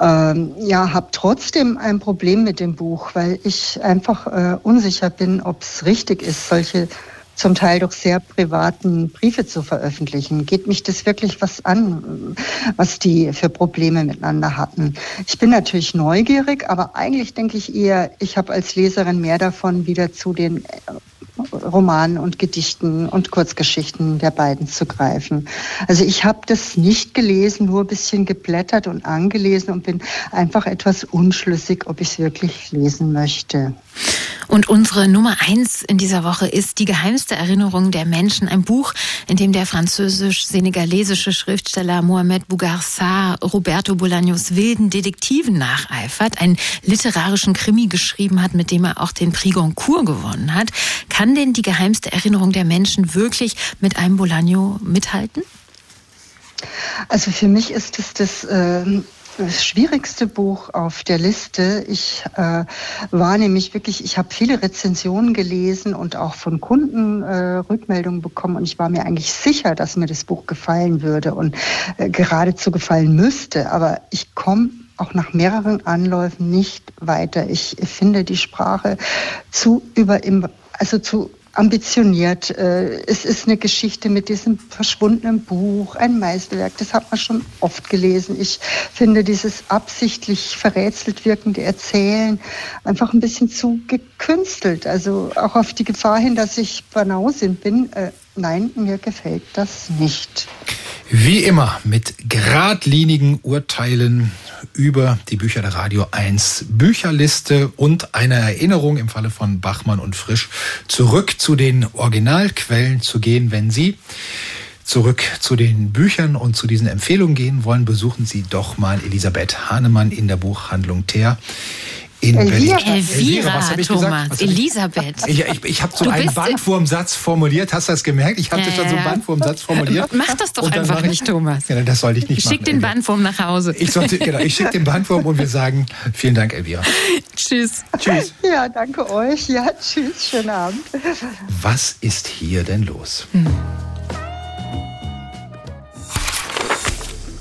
ähm, ja, habe trotzdem ein Problem mit dem Buch, weil ich einfach äh, unsicher bin, ob es richtig ist, solche zum Teil doch sehr privaten Briefe zu veröffentlichen. Geht mich das wirklich was an, was die für Probleme miteinander hatten? Ich bin natürlich neugierig, aber eigentlich denke ich eher, ich habe als Leserin mehr davon, wieder zu den Romanen und Gedichten und Kurzgeschichten der beiden zu greifen. Also ich habe das nicht gelesen, nur ein bisschen geblättert und angelesen und bin einfach etwas unschlüssig, ob ich es wirklich lesen möchte. Und unsere Nummer eins in dieser Woche ist Die geheimste Erinnerung der Menschen, ein Buch, in dem der französisch-senegalesische Schriftsteller Mohamed Bougarsar Roberto Bolaños wilden Detektiven nacheifert, einen literarischen Krimi geschrieben hat, mit dem er auch den Prix Goncourt gewonnen hat. Kann denn die geheimste Erinnerung der Menschen wirklich mit einem Bolaño mithalten? Also für mich ist es das äh, das schwierigste Buch auf der Liste. Ich äh, war nämlich wirklich, ich habe viele Rezensionen gelesen und auch von Kunden äh, Rückmeldungen bekommen und ich war mir eigentlich sicher, dass mir das Buch gefallen würde und äh, geradezu gefallen müsste. Aber ich komme auch nach mehreren Anläufen nicht weiter. Ich finde die Sprache zu über, also zu ambitioniert. Äh, es ist eine Geschichte mit diesem verschwundenen Buch, ein Meisterwerk. Das hat man schon oft gelesen. Ich finde dieses absichtlich verrätselt wirkende Erzählen einfach ein bisschen zu gekünstelt. Also auch auf die Gefahr hin, dass ich Banausin bin. Nein, mir gefällt das nicht. Wie immer mit geradlinigen Urteilen über die Bücher der Radio 1 Bücherliste und eine Erinnerung im Falle von Bachmann und Frisch zurück zu den Originalquellen zu gehen, wenn Sie zurück zu den Büchern und zu diesen Empfehlungen gehen wollen, besuchen Sie doch mal Elisabeth Hahnemann in der Buchhandlung Teer In Elvira, Berlin. Elvira was hab ich Thomas, gesagt? Elisabeth. Ich, ich, ich habe so Du einen Bandwurmsatz formuliert. Hast du das gemerkt? Ich habe Ja, das schon so einen Bandwurmsatz formuliert. Mach das doch einfach ich- nicht, Thomas. Ja, das sollte ich nicht Schick machen. den Elvira. Bandwurm nach Hause. Ich, sollte, genau, ich schicke den Bandwurm und wir sagen vielen Dank, Elvira. Tschüss. Tschüss. Ja, danke euch. Ja, tschüss, schönen Abend. Was ist hier denn los?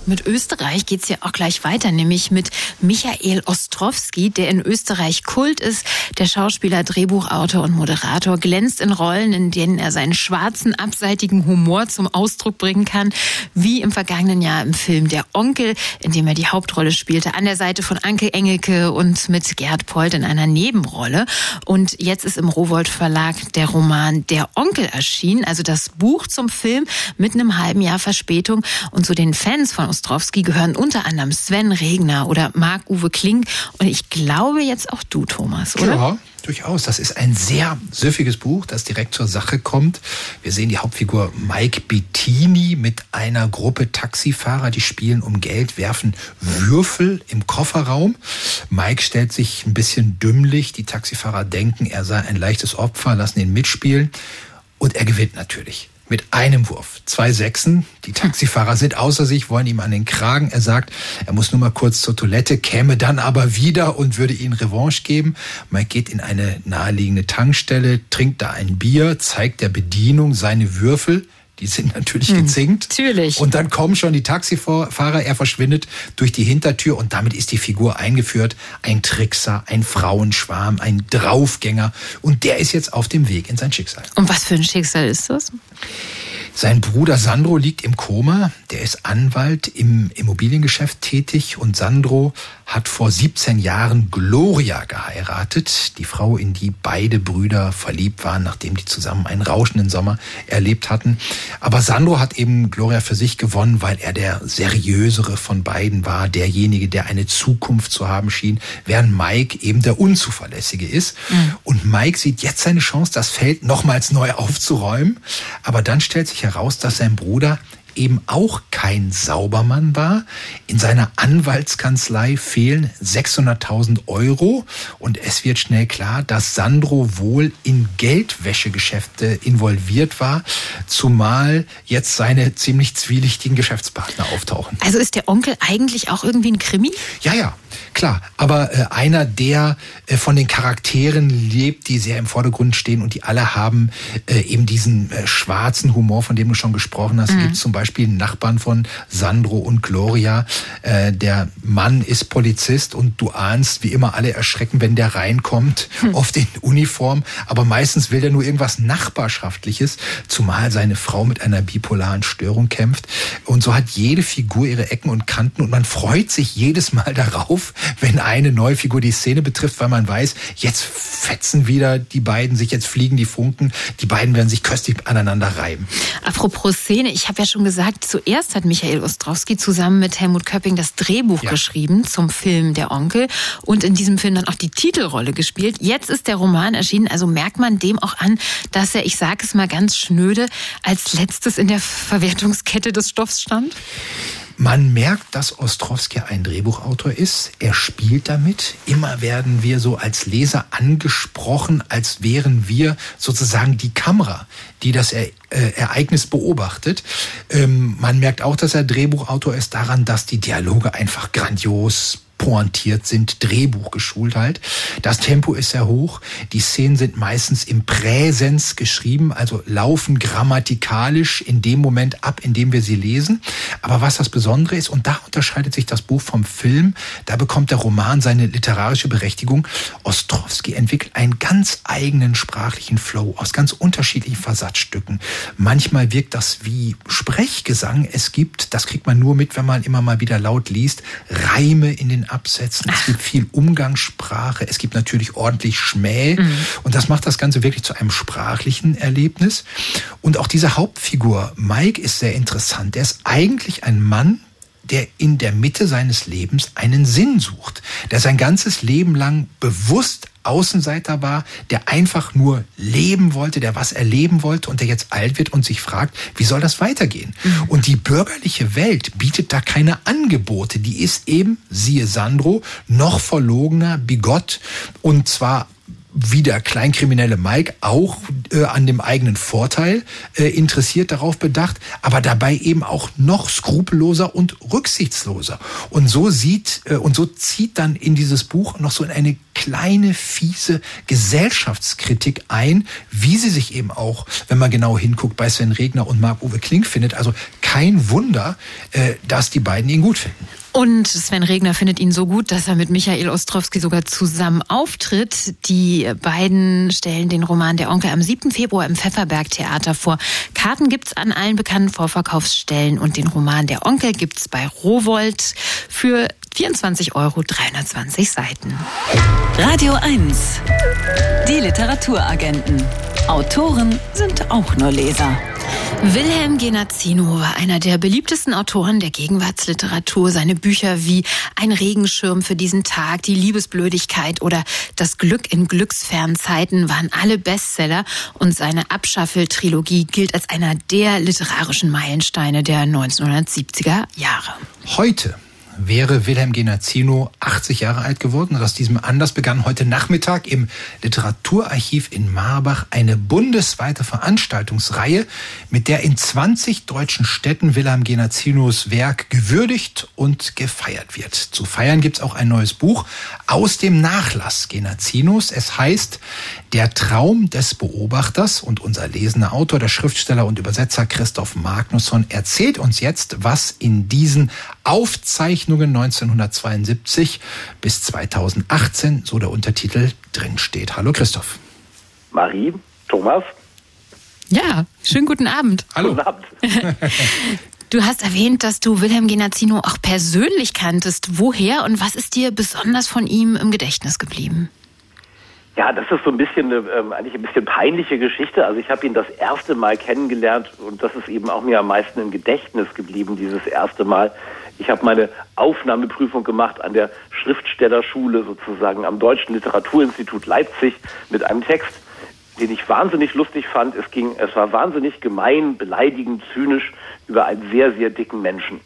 Mit Österreich geht's ja auch gleich weiter, nämlich mit Michael Ostrowski, der in Österreich Kult ist. Der Schauspieler, Drehbuchautor und Moderator glänzt in Rollen, in denen er seinen schwarzen, abseitigen Humor zum Ausdruck bringen kann, wie im vergangenen Jahr im Film Der Onkel, in dem er die Hauptrolle spielte, an der Seite von Anke Engelke und mit Gerd Polt in einer Nebenrolle. Und jetzt ist im Rowold Verlag der Roman Der Onkel erschienen, also das Buch zum Film mit einem halben Jahr Verspätung. Und zu den Fans von Ostrowski gehören unter anderem Sven Regner oder Marc-Uwe Kling und ich glaube jetzt auch du, Thomas, oder? Ja, durchaus. Das ist ein sehr süffiges Buch, das direkt zur Sache kommt. Wir sehen die Hauptfigur Mike Bettini mit einer Gruppe Taxifahrer, die spielen um Geld, werfen Würfel im Kofferraum. Mike stellt sich ein bisschen dümmlich. Die Taxifahrer denken, er sei ein leichtes Opfer, lassen ihn mitspielen. Und er gewinnt natürlich. Mit einem Wurf. Zwei Sechsen. Die Taxifahrer sind außer sich, wollen ihm an den Kragen. Er sagt, er muss nur mal kurz zur Toilette, käme dann aber wieder und würde ihnen Revanche geben. Mike geht in eine naheliegende Tankstelle, trinkt da ein Bier, zeigt der Bedienung seine Würfel. Die sind natürlich gezinkt. natürlich. Und dann kommen schon die Taxifahrer. Er verschwindet durch die Hintertür und damit ist die Figur eingeführt. Ein Trickser, ein Frauenschwarm, ein Draufgänger. Und der ist jetzt auf dem Weg in sein Schicksal. Und was für ein Schicksal ist das? Sein Bruder Sandro liegt im Koma. Der ist Anwalt im Immobiliengeschäft tätig und Sandro hat vor 17 Jahren Gloria geheiratet, die Frau, in die beide Brüder verliebt waren, nachdem die zusammen einen rauschenden Sommer erlebt hatten. Aber Sandro hat eben Gloria für sich gewonnen, weil er der seriösere von beiden war, derjenige, der eine Zukunft zu haben schien, während Mike eben der unzuverlässige ist. Und Mike sieht jetzt seine Chance, das Feld nochmals neu aufzuräumen. Aber dann stellt sich heraus, dass sein Bruder eben auch kein Saubermann war. In seiner Anwaltskanzlei fehlen 600.000 Euro und es wird schnell klar, dass Sandro wohl in Geldwäschegeschäfte involviert war, zumal jetzt seine ziemlich zwielichtigen Geschäftspartner auftauchen. Also ist der Onkel eigentlich auch irgendwie ein Krimi? Ja, ja, klar. Aber äh, einer, der äh, von den Charakteren lebt, die sehr im Vordergrund stehen und die alle haben äh, eben diesen äh, schwarzen Humor, von dem du schon gesprochen hast. Mhm. Gibt zum Beispiel einen Nachbarn von Sandro und Gloria. Äh, der Mann ist Polizist und du ahnst, wie immer alle erschrecken, wenn der reinkommt, hm. oft in Uniform. Aber meistens will der nur irgendwas Nachbarschaftliches, zumal seine Frau mit einer bipolaren Störung kämpft. Und so hat jede Figur ihre Ecken und Kanten und man freut sich jedes Mal darauf, wenn eine neue Figur die Szene betrifft, weil man weiß, jetzt fetzen wieder die beiden sich, jetzt fliegen die Funken, die beiden werden sich köstlich aneinander reiben. Apropos Szene, ich habe ja schon gesagt, zuerst hat Michael Ostrowski zusammen mit Helmut Köpping das Drehbuch ja. geschrieben zum Film Der Onkel und in diesem Film dann auch die Titelrolle gespielt. Jetzt ist der Roman erschienen, also merkt man dem auch an, dass er, ich sage es mal ganz schnöde, als letztes in der Verwertungskette des Stoffs stand? Man merkt, dass Ostrowski ein Drehbuchautor ist. Er spielt damit. Immer werden wir so als Leser angesprochen, als wären wir sozusagen die Kamera, die das er äh, Ereignis beobachtet. Ähm, man merkt auch, dass er Drehbuchautor ist daran, dass die Dialoge einfach grandios pointiert sind, Drehbuch geschult halt. Das Tempo ist sehr hoch. Die Szenen sind meistens im Präsens geschrieben, also laufen grammatikalisch in dem Moment ab, in dem wir sie lesen. Aber was das Besondere ist, und da unterscheidet sich das Buch vom Film, da bekommt der Roman seine literarische Berechtigung. Ostrowski entwickelt einen ganz eigenen sprachlichen Flow aus ganz unterschiedlichen Versatzstücken. Manchmal wirkt das wie Sprechgesang. Es gibt, das kriegt man nur mit, wenn man immer mal wieder laut liest, Reime in den Absätzen. Es gibt viel Umgangssprache. Es gibt natürlich ordentlich Schmäh. Mhm. Und das macht das Ganze wirklich zu einem sprachlichen Erlebnis. Und auch diese Hauptfigur, Mike, ist sehr interessant. Er ist eigentlich ein Mann, der in der Mitte seines Lebens einen Sinn sucht, der sein ganzes Leben lang bewusst Außenseiter war, der einfach nur leben wollte, der was erleben wollte und der jetzt alt wird und sich fragt, wie soll das weitergehen? Mhm. Und die bürgerliche Welt bietet da keine Angebote. Die ist eben, siehe Sandro, noch verlogener, bigott und zwar wie der kleinkriminelle Mike auch äh, an dem eigenen Vorteil äh, interessiert, darauf bedacht, aber dabei eben auch noch skrupelloser und rücksichtsloser. Und so sieht äh, und so zieht dann in dieses Buch noch so eine kleine fiese Gesellschaftskritik ein, wie sie sich eben auch, wenn man genau hinguckt, bei Sven Regner und Marc-Uwe Klink findet. Also kein Wunder, äh, dass die beiden ihn gut finden. Und Sven Regner findet ihn so gut, dass er mit Michael Ostrowski sogar zusammen auftritt. Die beiden stellen den Roman Der Onkel am 7. Februar im Pfefferberg Theater vor. Karten gibt's an allen bekannten Vorverkaufsstellen und den Roman Der Onkel gibt's bei Rowold für 24 Euro 320 Seiten. Radio 1. Die Literaturagenten. Autoren sind auch nur Leser. Wilhelm Genazzino war einer der beliebtesten Autoren der Gegenwartsliteratur. Seine Bücher wie Ein Regenschirm für diesen Tag, Die Liebesblödigkeit oder Das Glück in glücksfernen Zeiten waren alle Bestseller und seine Abschaffel-Trilogie gilt als einer der literarischen Meilensteine der 1970er Jahre. Heute wäre Wilhelm Genazzino 80 Jahre alt geworden. aus diesem Anlass begann heute Nachmittag im Literaturarchiv in Marbach eine bundesweite Veranstaltungsreihe, mit der in 20 deutschen Städten Wilhelm Genazzinos Werk gewürdigt und gefeiert wird. Zu feiern gibt es auch ein neues Buch aus dem Nachlass Genazzinos. Es heißt Der Traum des Beobachters und unser lesender Autor, der Schriftsteller und Übersetzer Christoph Magnusson erzählt uns jetzt, was in diesen Aufzeichnungen 1972 bis 2018, so der Untertitel, drin steht. Hallo Christoph. Marie, Thomas. Ja, schönen guten Abend. Hallo. Guten Abend. Du hast erwähnt, dass du Wilhelm Genazzino auch persönlich kanntest. Woher und was ist dir besonders von ihm im Gedächtnis geblieben? Ja, das ist so ein bisschen eine, ähm, eigentlich ein bisschen peinliche Geschichte. Also ich habe ihn das erste Mal kennengelernt und das ist eben auch mir am meisten im Gedächtnis geblieben, dieses erste Mal. Ich habe meine Aufnahmeprüfung gemacht an der Schriftstellerschule sozusagen am Deutschen Literaturinstitut Leipzig mit einem Text, den ich wahnsinnig lustig fand. Es ging, es war wahnsinnig gemein, beleidigend, zynisch über einen sehr, sehr dicken Menschen.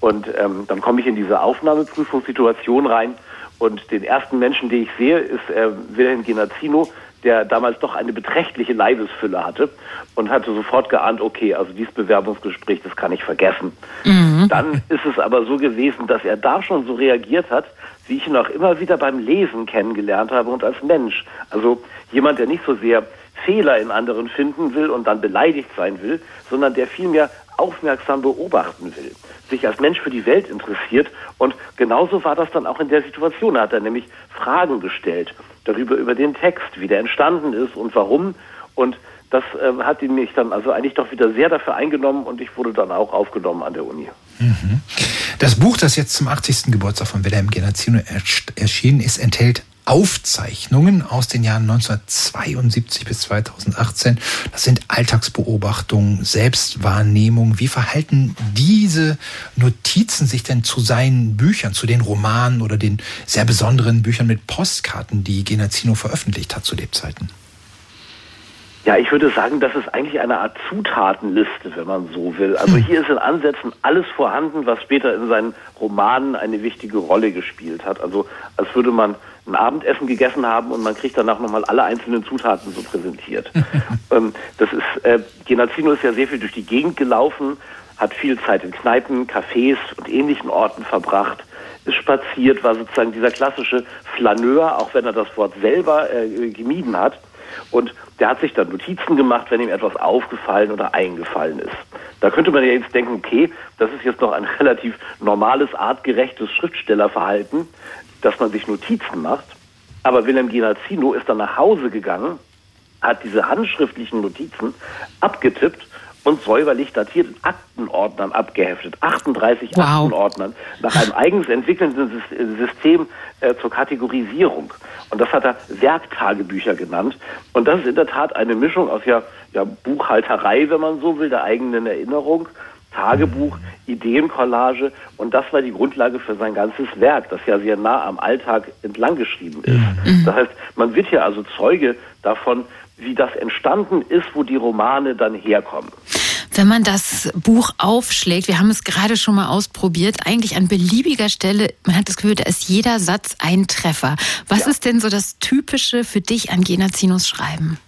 Und ähm, dann komme ich in diese Aufnahmeprüfungssituation rein und den ersten Menschen, den ich sehe, ist äh, Wilhelm Genazzino, der damals doch eine beträchtliche Leibesfülle hatte und hatte sofort geahnt, okay, also dieses Bewerbungsgespräch, das kann ich vergessen. Mhm. Dann ist es aber so gewesen, dass er da schon so reagiert hat, wie ich ihn auch immer wieder beim Lesen kennengelernt habe und als Mensch. Also jemand, der nicht so sehr Fehler in anderen finden will und dann beleidigt sein will, sondern der vielmehr aufmerksam beobachten will, sich als Mensch für die Welt interessiert. Und genauso war das dann auch in der Situation. Er hat er nämlich Fragen gestellt darüber, über den Text, wie der entstanden ist und warum. Und das äh, hat ihn mich dann also eigentlich doch wieder sehr dafür eingenommen und ich wurde dann auch aufgenommen an der Uni. Mhm. Das Buch, das jetzt zum 80. Geburtstag von Wilhelm Genazzino erschienen ist, enthält Aufzeichnungen aus den Jahren 1972 bis 2018. Das sind Alltagsbeobachtungen, Selbstwahrnehmung. Wie verhalten diese Notizen sich denn zu seinen Büchern, zu den Romanen oder den sehr besonderen Büchern mit Postkarten, die Genazzino veröffentlicht hat zu Lebzeiten? Ja, ich würde sagen, das ist eigentlich eine Art Zutatenliste, wenn man so will. Also hier ist in Ansätzen alles vorhanden, was später in seinen Romanen eine wichtige Rolle gespielt hat. Also als würde man ein Abendessen gegessen haben und man kriegt danach nochmal alle einzelnen Zutaten so präsentiert. ähm, das ist, äh, Genazzino ist ja sehr viel durch die Gegend gelaufen, hat viel Zeit in Kneipen, Cafés und ähnlichen Orten verbracht, ist spaziert, war sozusagen dieser klassische Flaneur, auch wenn er das Wort selber äh, gemieden hat. Und der hat sich dann Notizen gemacht, wenn ihm etwas aufgefallen oder eingefallen ist. Da könnte man ja jetzt denken, okay, das ist jetzt noch ein relativ normales, artgerechtes Schriftstellerverhalten dass man sich Notizen macht. Aber Wilhelm Genazzino ist dann nach Hause gegangen, hat diese handschriftlichen Notizen abgetippt und säuberlich datiert in Aktenordnern abgeheftet. 38 wow. Aktenordnern nach einem eigens entwickelnden System äh, zur Kategorisierung. Und das hat er Werktagebücher genannt. Und das ist in der Tat eine Mischung aus ja, ja, Buchhalterei, wenn man so will, der eigenen Erinnerung, Tagebuch, Ideencollage und das war die Grundlage für sein ganzes Werk, das ja sehr nah am Alltag entlang geschrieben ist. Mhm. Das heißt, man wird hier also Zeuge davon, wie das entstanden ist, wo die Romane dann herkommen. Wenn man das Buch aufschlägt, wir haben es gerade schon mal ausprobiert, eigentlich an beliebiger Stelle, man hat das Gefühl, da ist jeder Satz ein Treffer. Was ja. ist denn so das Typische für dich an Genazinos Schreiben?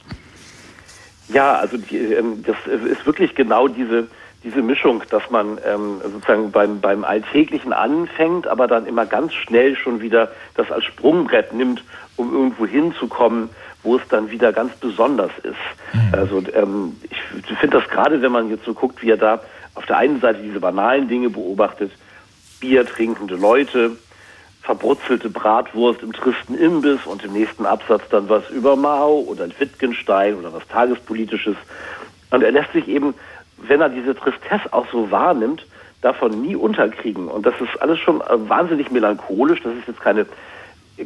Ja, also die, ähm, das ist wirklich genau diese, diese Mischung, dass man ähm, sozusagen beim, beim Alltäglichen anfängt, aber dann immer ganz schnell schon wieder das als Sprungbrett nimmt, um irgendwo hinzukommen, wo es dann wieder ganz besonders ist. Mhm. Also ähm, ich finde das gerade, wenn man jetzt so guckt, wie er da auf der einen Seite diese banalen Dinge beobachtet, Bier trinkende Leute, verbrutzelte Bratwurst im tristen Imbiss und im nächsten Absatz dann was über Mao oder Wittgenstein oder was Tagespolitisches. Und er lässt sich eben, wenn er diese Tristesse auch so wahrnimmt, davon nie unterkriegen. Und das ist alles schon äh, wahnsinnig melancholisch. Das ist jetzt keine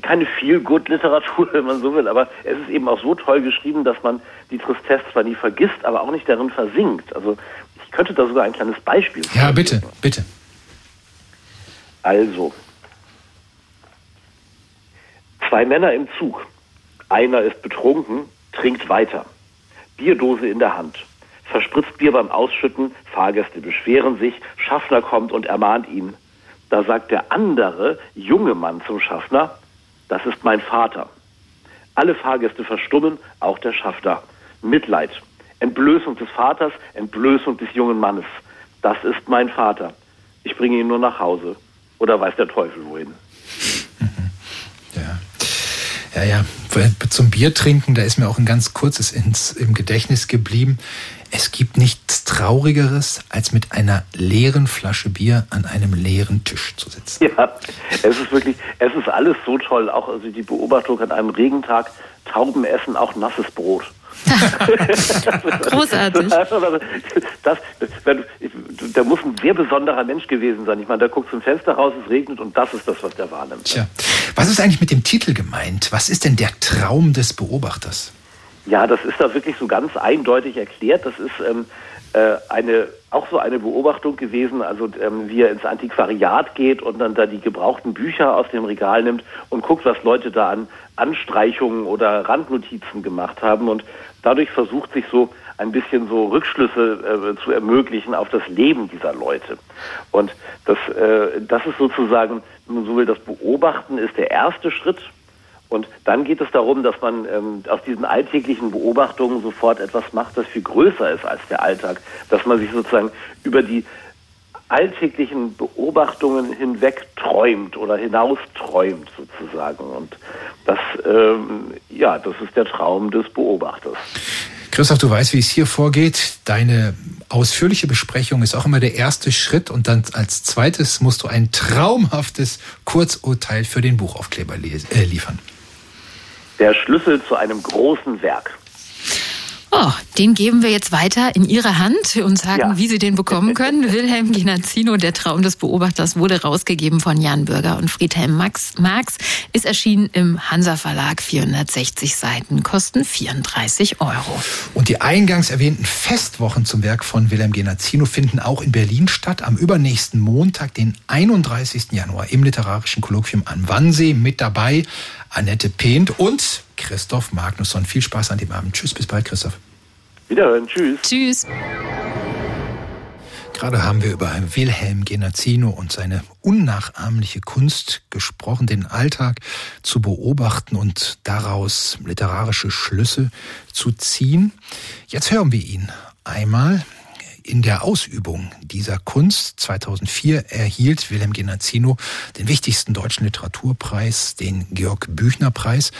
keine Feel-Good-Literatur, wenn man so will, aber es ist eben auch so toll geschrieben, dass man die Tristesse zwar nie vergisst, aber auch nicht darin versinkt. Also ich könnte da sogar ein kleines Beispiel. Ja, bitte, bitte. Also, zwei Männer im Zug. Einer ist betrunken, trinkt weiter. Bierdose in der Hand. Verspritzt Bier beim Ausschütten, Fahrgäste beschweren sich, Schaffner kommt und ermahnt ihn. Da sagt der andere, junge Mann zum Schaffner, das ist mein Vater. Alle Fahrgäste verstummen, auch der Schaffner. Mitleid. Entblößung des Vaters, Entblößung des jungen Mannes. Das ist mein Vater. Ich bringe ihn nur nach Hause. Oder weiß der Teufel wohin. Ja. Ja, ja. Zum Bier trinken, da ist mir auch ein ganz kurzes ins, im Gedächtnis geblieben. Es gibt nichts Traurigeres, als mit einer leeren Flasche Bier an einem leeren Tisch zu sitzen. Ja, es ist wirklich, es ist alles so toll. Auch also die Beobachtung an einem Regentag, Tauben essen auch nasses Brot. Großartig. Das, da muss ein sehr besonderer Mensch gewesen sein. Ich meine, der guckt zum Fenster raus, es regnet und das ist das, was der wahrnimmt. Tja. Was ist eigentlich mit dem Titel gemeint? Was ist denn der Traum des Beobachters? Ja, das ist da wirklich so ganz eindeutig erklärt. Das ist ähm, äh, eine auch so eine Beobachtung gewesen, also ähm, wie er ins Antiquariat geht und dann da die gebrauchten Bücher aus dem Regal nimmt und guckt, was Leute da an Anstreichungen oder Randnotizen gemacht haben und dadurch versucht sich so ein bisschen so Rückschlüsse äh, zu ermöglichen auf das Leben dieser Leute. Und das, äh, das ist sozusagen, wenn so will, das Beobachten ist der erste Schritt und dann geht es darum, dass man ähm, aus diesen alltäglichen Beobachtungen sofort etwas macht, das viel größer ist als der Alltag. Dass man sich sozusagen über die alltäglichen Beobachtungen hinweg träumt oder hinaus träumt sozusagen. Und das, ähm, ja, das ist der Traum des Beobachters. Christoph, du weißt, wie es hier vorgeht. Deine ausführliche Besprechung ist auch immer der erste Schritt und dann als zweites musst du ein traumhaftes Kurzurteil für den Buchaufkleber äh, liefern der Schlüssel zu einem großen Werk. Oh, den geben wir jetzt weiter in Ihre Hand und sagen, ja. wie Sie den bekommen können. Wilhelm Genazzino, der Traum des Beobachters, wurde rausgegeben von Jan Bürger und Friedhelm Max. Marx ist erschienen im Hansa Verlag. 460 Seiten, kosten 34 Euro. Und die eingangs erwähnten Festwochen zum Werk von Wilhelm Genazzino finden auch in Berlin statt. Am übernächsten Montag, den 31. Januar, im Literarischen Kolloquium an Wannsee. Mit dabei Annette Pehnt und Christoph Magnusson. Viel Spaß an dem Abend. Tschüss, bis bald, Christoph. Wiederhören, tschüss. Tschüss. Gerade haben wir über Wilhelm Genazzino und seine unnachahmliche Kunst gesprochen, den Alltag zu beobachten und daraus literarische Schlüsse zu ziehen. Jetzt hören wir ihn einmal in der Ausübung dieser Kunst 2004 erhielt Wilhelm Genazzino den wichtigsten deutschen Literaturpreis, den Georg Büchner Preis.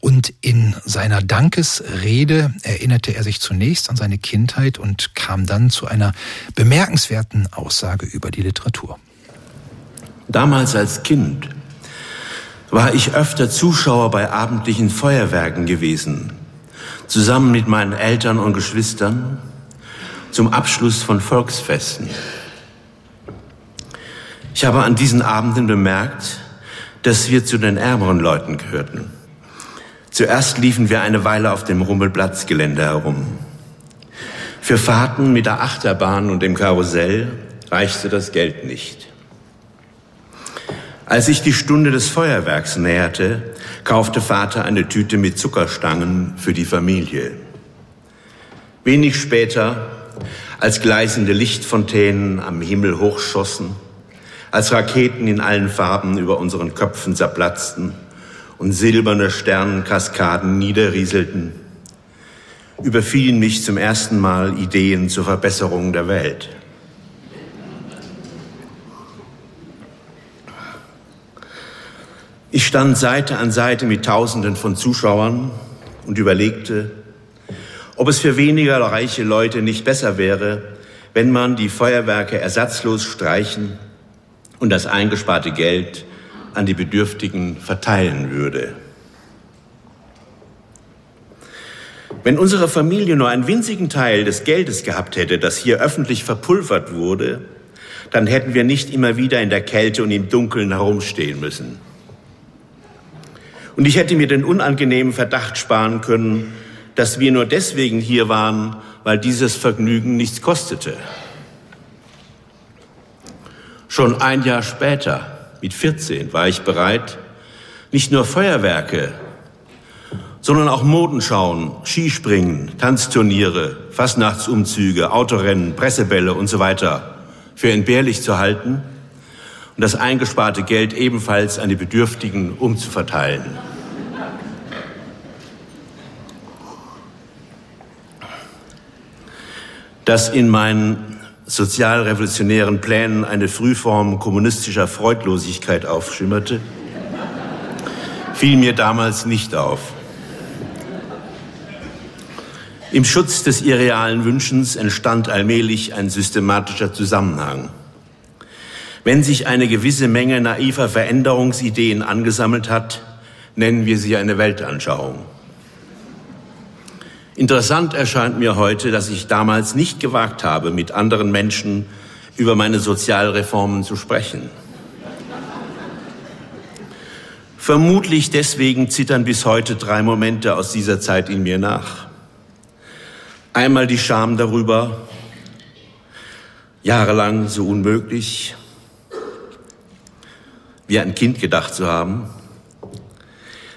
Und in seiner Dankesrede erinnerte er sich zunächst an seine Kindheit und kam dann zu einer bemerkenswerten Aussage über die Literatur. Damals als Kind war ich öfter Zuschauer bei abendlichen Feuerwerken gewesen, zusammen mit meinen Eltern und Geschwistern zum Abschluss von Volksfesten. Ich habe an diesen Abenden bemerkt, dass wir zu den ärmeren Leuten gehörten. Zuerst liefen wir eine Weile auf dem Rummelplatzgelände herum. Für Fahrten mit der Achterbahn und dem Karussell reichte das Geld nicht. Als sich die Stunde des Feuerwerks näherte, kaufte Vater eine Tüte mit Zuckerstangen für die Familie. Wenig später, als gleißende Lichtfontänen am Himmel hochschossen, als Raketen in allen Farben über unseren Köpfen zerplatzten und silberne Sternenkaskaden niederrieselten, überfielen mich zum ersten Mal Ideen zur Verbesserung der Welt. Ich stand Seite an Seite mit Tausenden von Zuschauern und überlegte, ob es für weniger reiche Leute nicht besser wäre, wenn man die Feuerwerke ersatzlos streichen und das eingesparte Geld an die Bedürftigen verteilen würde. Wenn unsere Familie nur einen winzigen Teil des Geldes gehabt hätte, das hier öffentlich verpulvert wurde, dann hätten wir nicht immer wieder in der Kälte und im Dunkeln herumstehen müssen. Und ich hätte mir den unangenehmen Verdacht sparen können, dass wir nur deswegen hier waren, weil dieses Vergnügen nichts kostete. Schon ein Jahr später, mit 14, war ich bereit, nicht nur Feuerwerke, sondern auch Modenschauen, Skispringen, Tanzturniere, Fastnachtsumzüge, Autorennen, Pressebälle und so weiter für entbehrlich zu halten und das eingesparte Geld ebenfalls an die Bedürftigen umzuverteilen. Dass in meinen sozialrevolutionären Plänen eine Frühform kommunistischer Freudlosigkeit aufschimmerte, fiel mir damals nicht auf. Im Schutz des irrealen Wünschens entstand allmählich ein systematischer Zusammenhang. Wenn sich eine gewisse Menge naiver Veränderungsideen angesammelt hat, nennen wir sie eine Weltanschauung. Interessant erscheint mir heute, dass ich damals nicht gewagt habe, mit anderen Menschen über meine Sozialreformen zu sprechen. Vermutlich deswegen zittern bis heute drei Momente aus dieser Zeit in mir nach. Einmal die Scham darüber, jahrelang so unmöglich, wie ein Kind gedacht zu haben.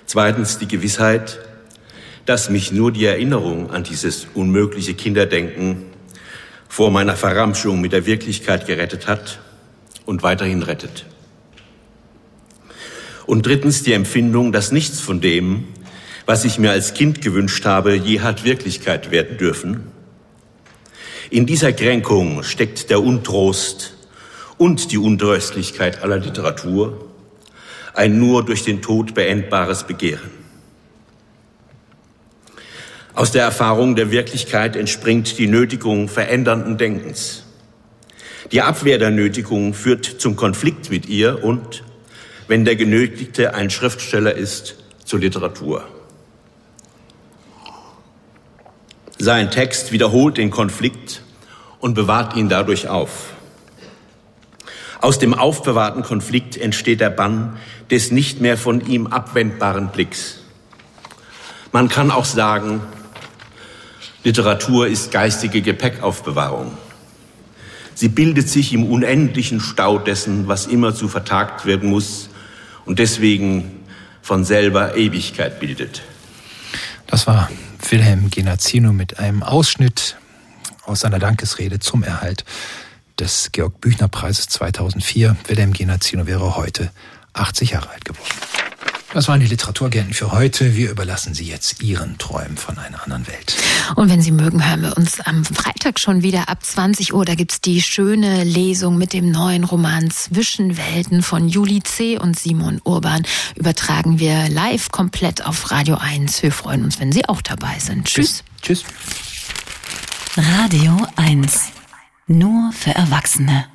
Zweitens die Gewissheit, dass mich nur die Erinnerung an dieses unmögliche Kinderdenken vor meiner Verramschung mit der Wirklichkeit gerettet hat und weiterhin rettet. Und drittens die Empfindung, dass nichts von dem, was ich mir als Kind gewünscht habe, je hat Wirklichkeit werden dürfen. In dieser Kränkung steckt der Untrost und die Untröstlichkeit aller Literatur, ein nur durch den Tod beendbares Begehren. Aus der Erfahrung der Wirklichkeit entspringt die Nötigung verändernden Denkens. Die Abwehr der Nötigung führt zum Konflikt mit ihr und, wenn der Genötigte ein Schriftsteller ist, zur Literatur. Sein Text wiederholt den Konflikt und bewahrt ihn dadurch auf. Aus dem aufbewahrten Konflikt entsteht der Bann des nicht mehr von ihm abwendbaren Blicks. Man kann auch sagen, Literatur ist geistige Gepäckaufbewahrung. Sie bildet sich im unendlichen Stau dessen, was immer zu vertagt werden muss und deswegen von selber Ewigkeit bildet. Das war Wilhelm Genazzino mit einem Ausschnitt aus seiner Dankesrede zum Erhalt des Georg Büchner Preises 2004. Wilhelm Genazzino wäre heute 80 Jahre alt geworden. Das waren die Literaturagenten für heute. Wir überlassen Sie jetzt Ihren Träumen von einer anderen Welt. Und wenn Sie mögen, hören wir uns am Freitag schon wieder ab 20 Uhr. Da gibt's die schöne Lesung mit dem neuen Roman Zwischenwelten von Juli C. und Simon Urban. Übertragen wir live komplett auf Radio 1. Wir freuen uns, wenn Sie auch dabei sind. Tschüss. Tschüss. Radio 1. Nur für Erwachsene.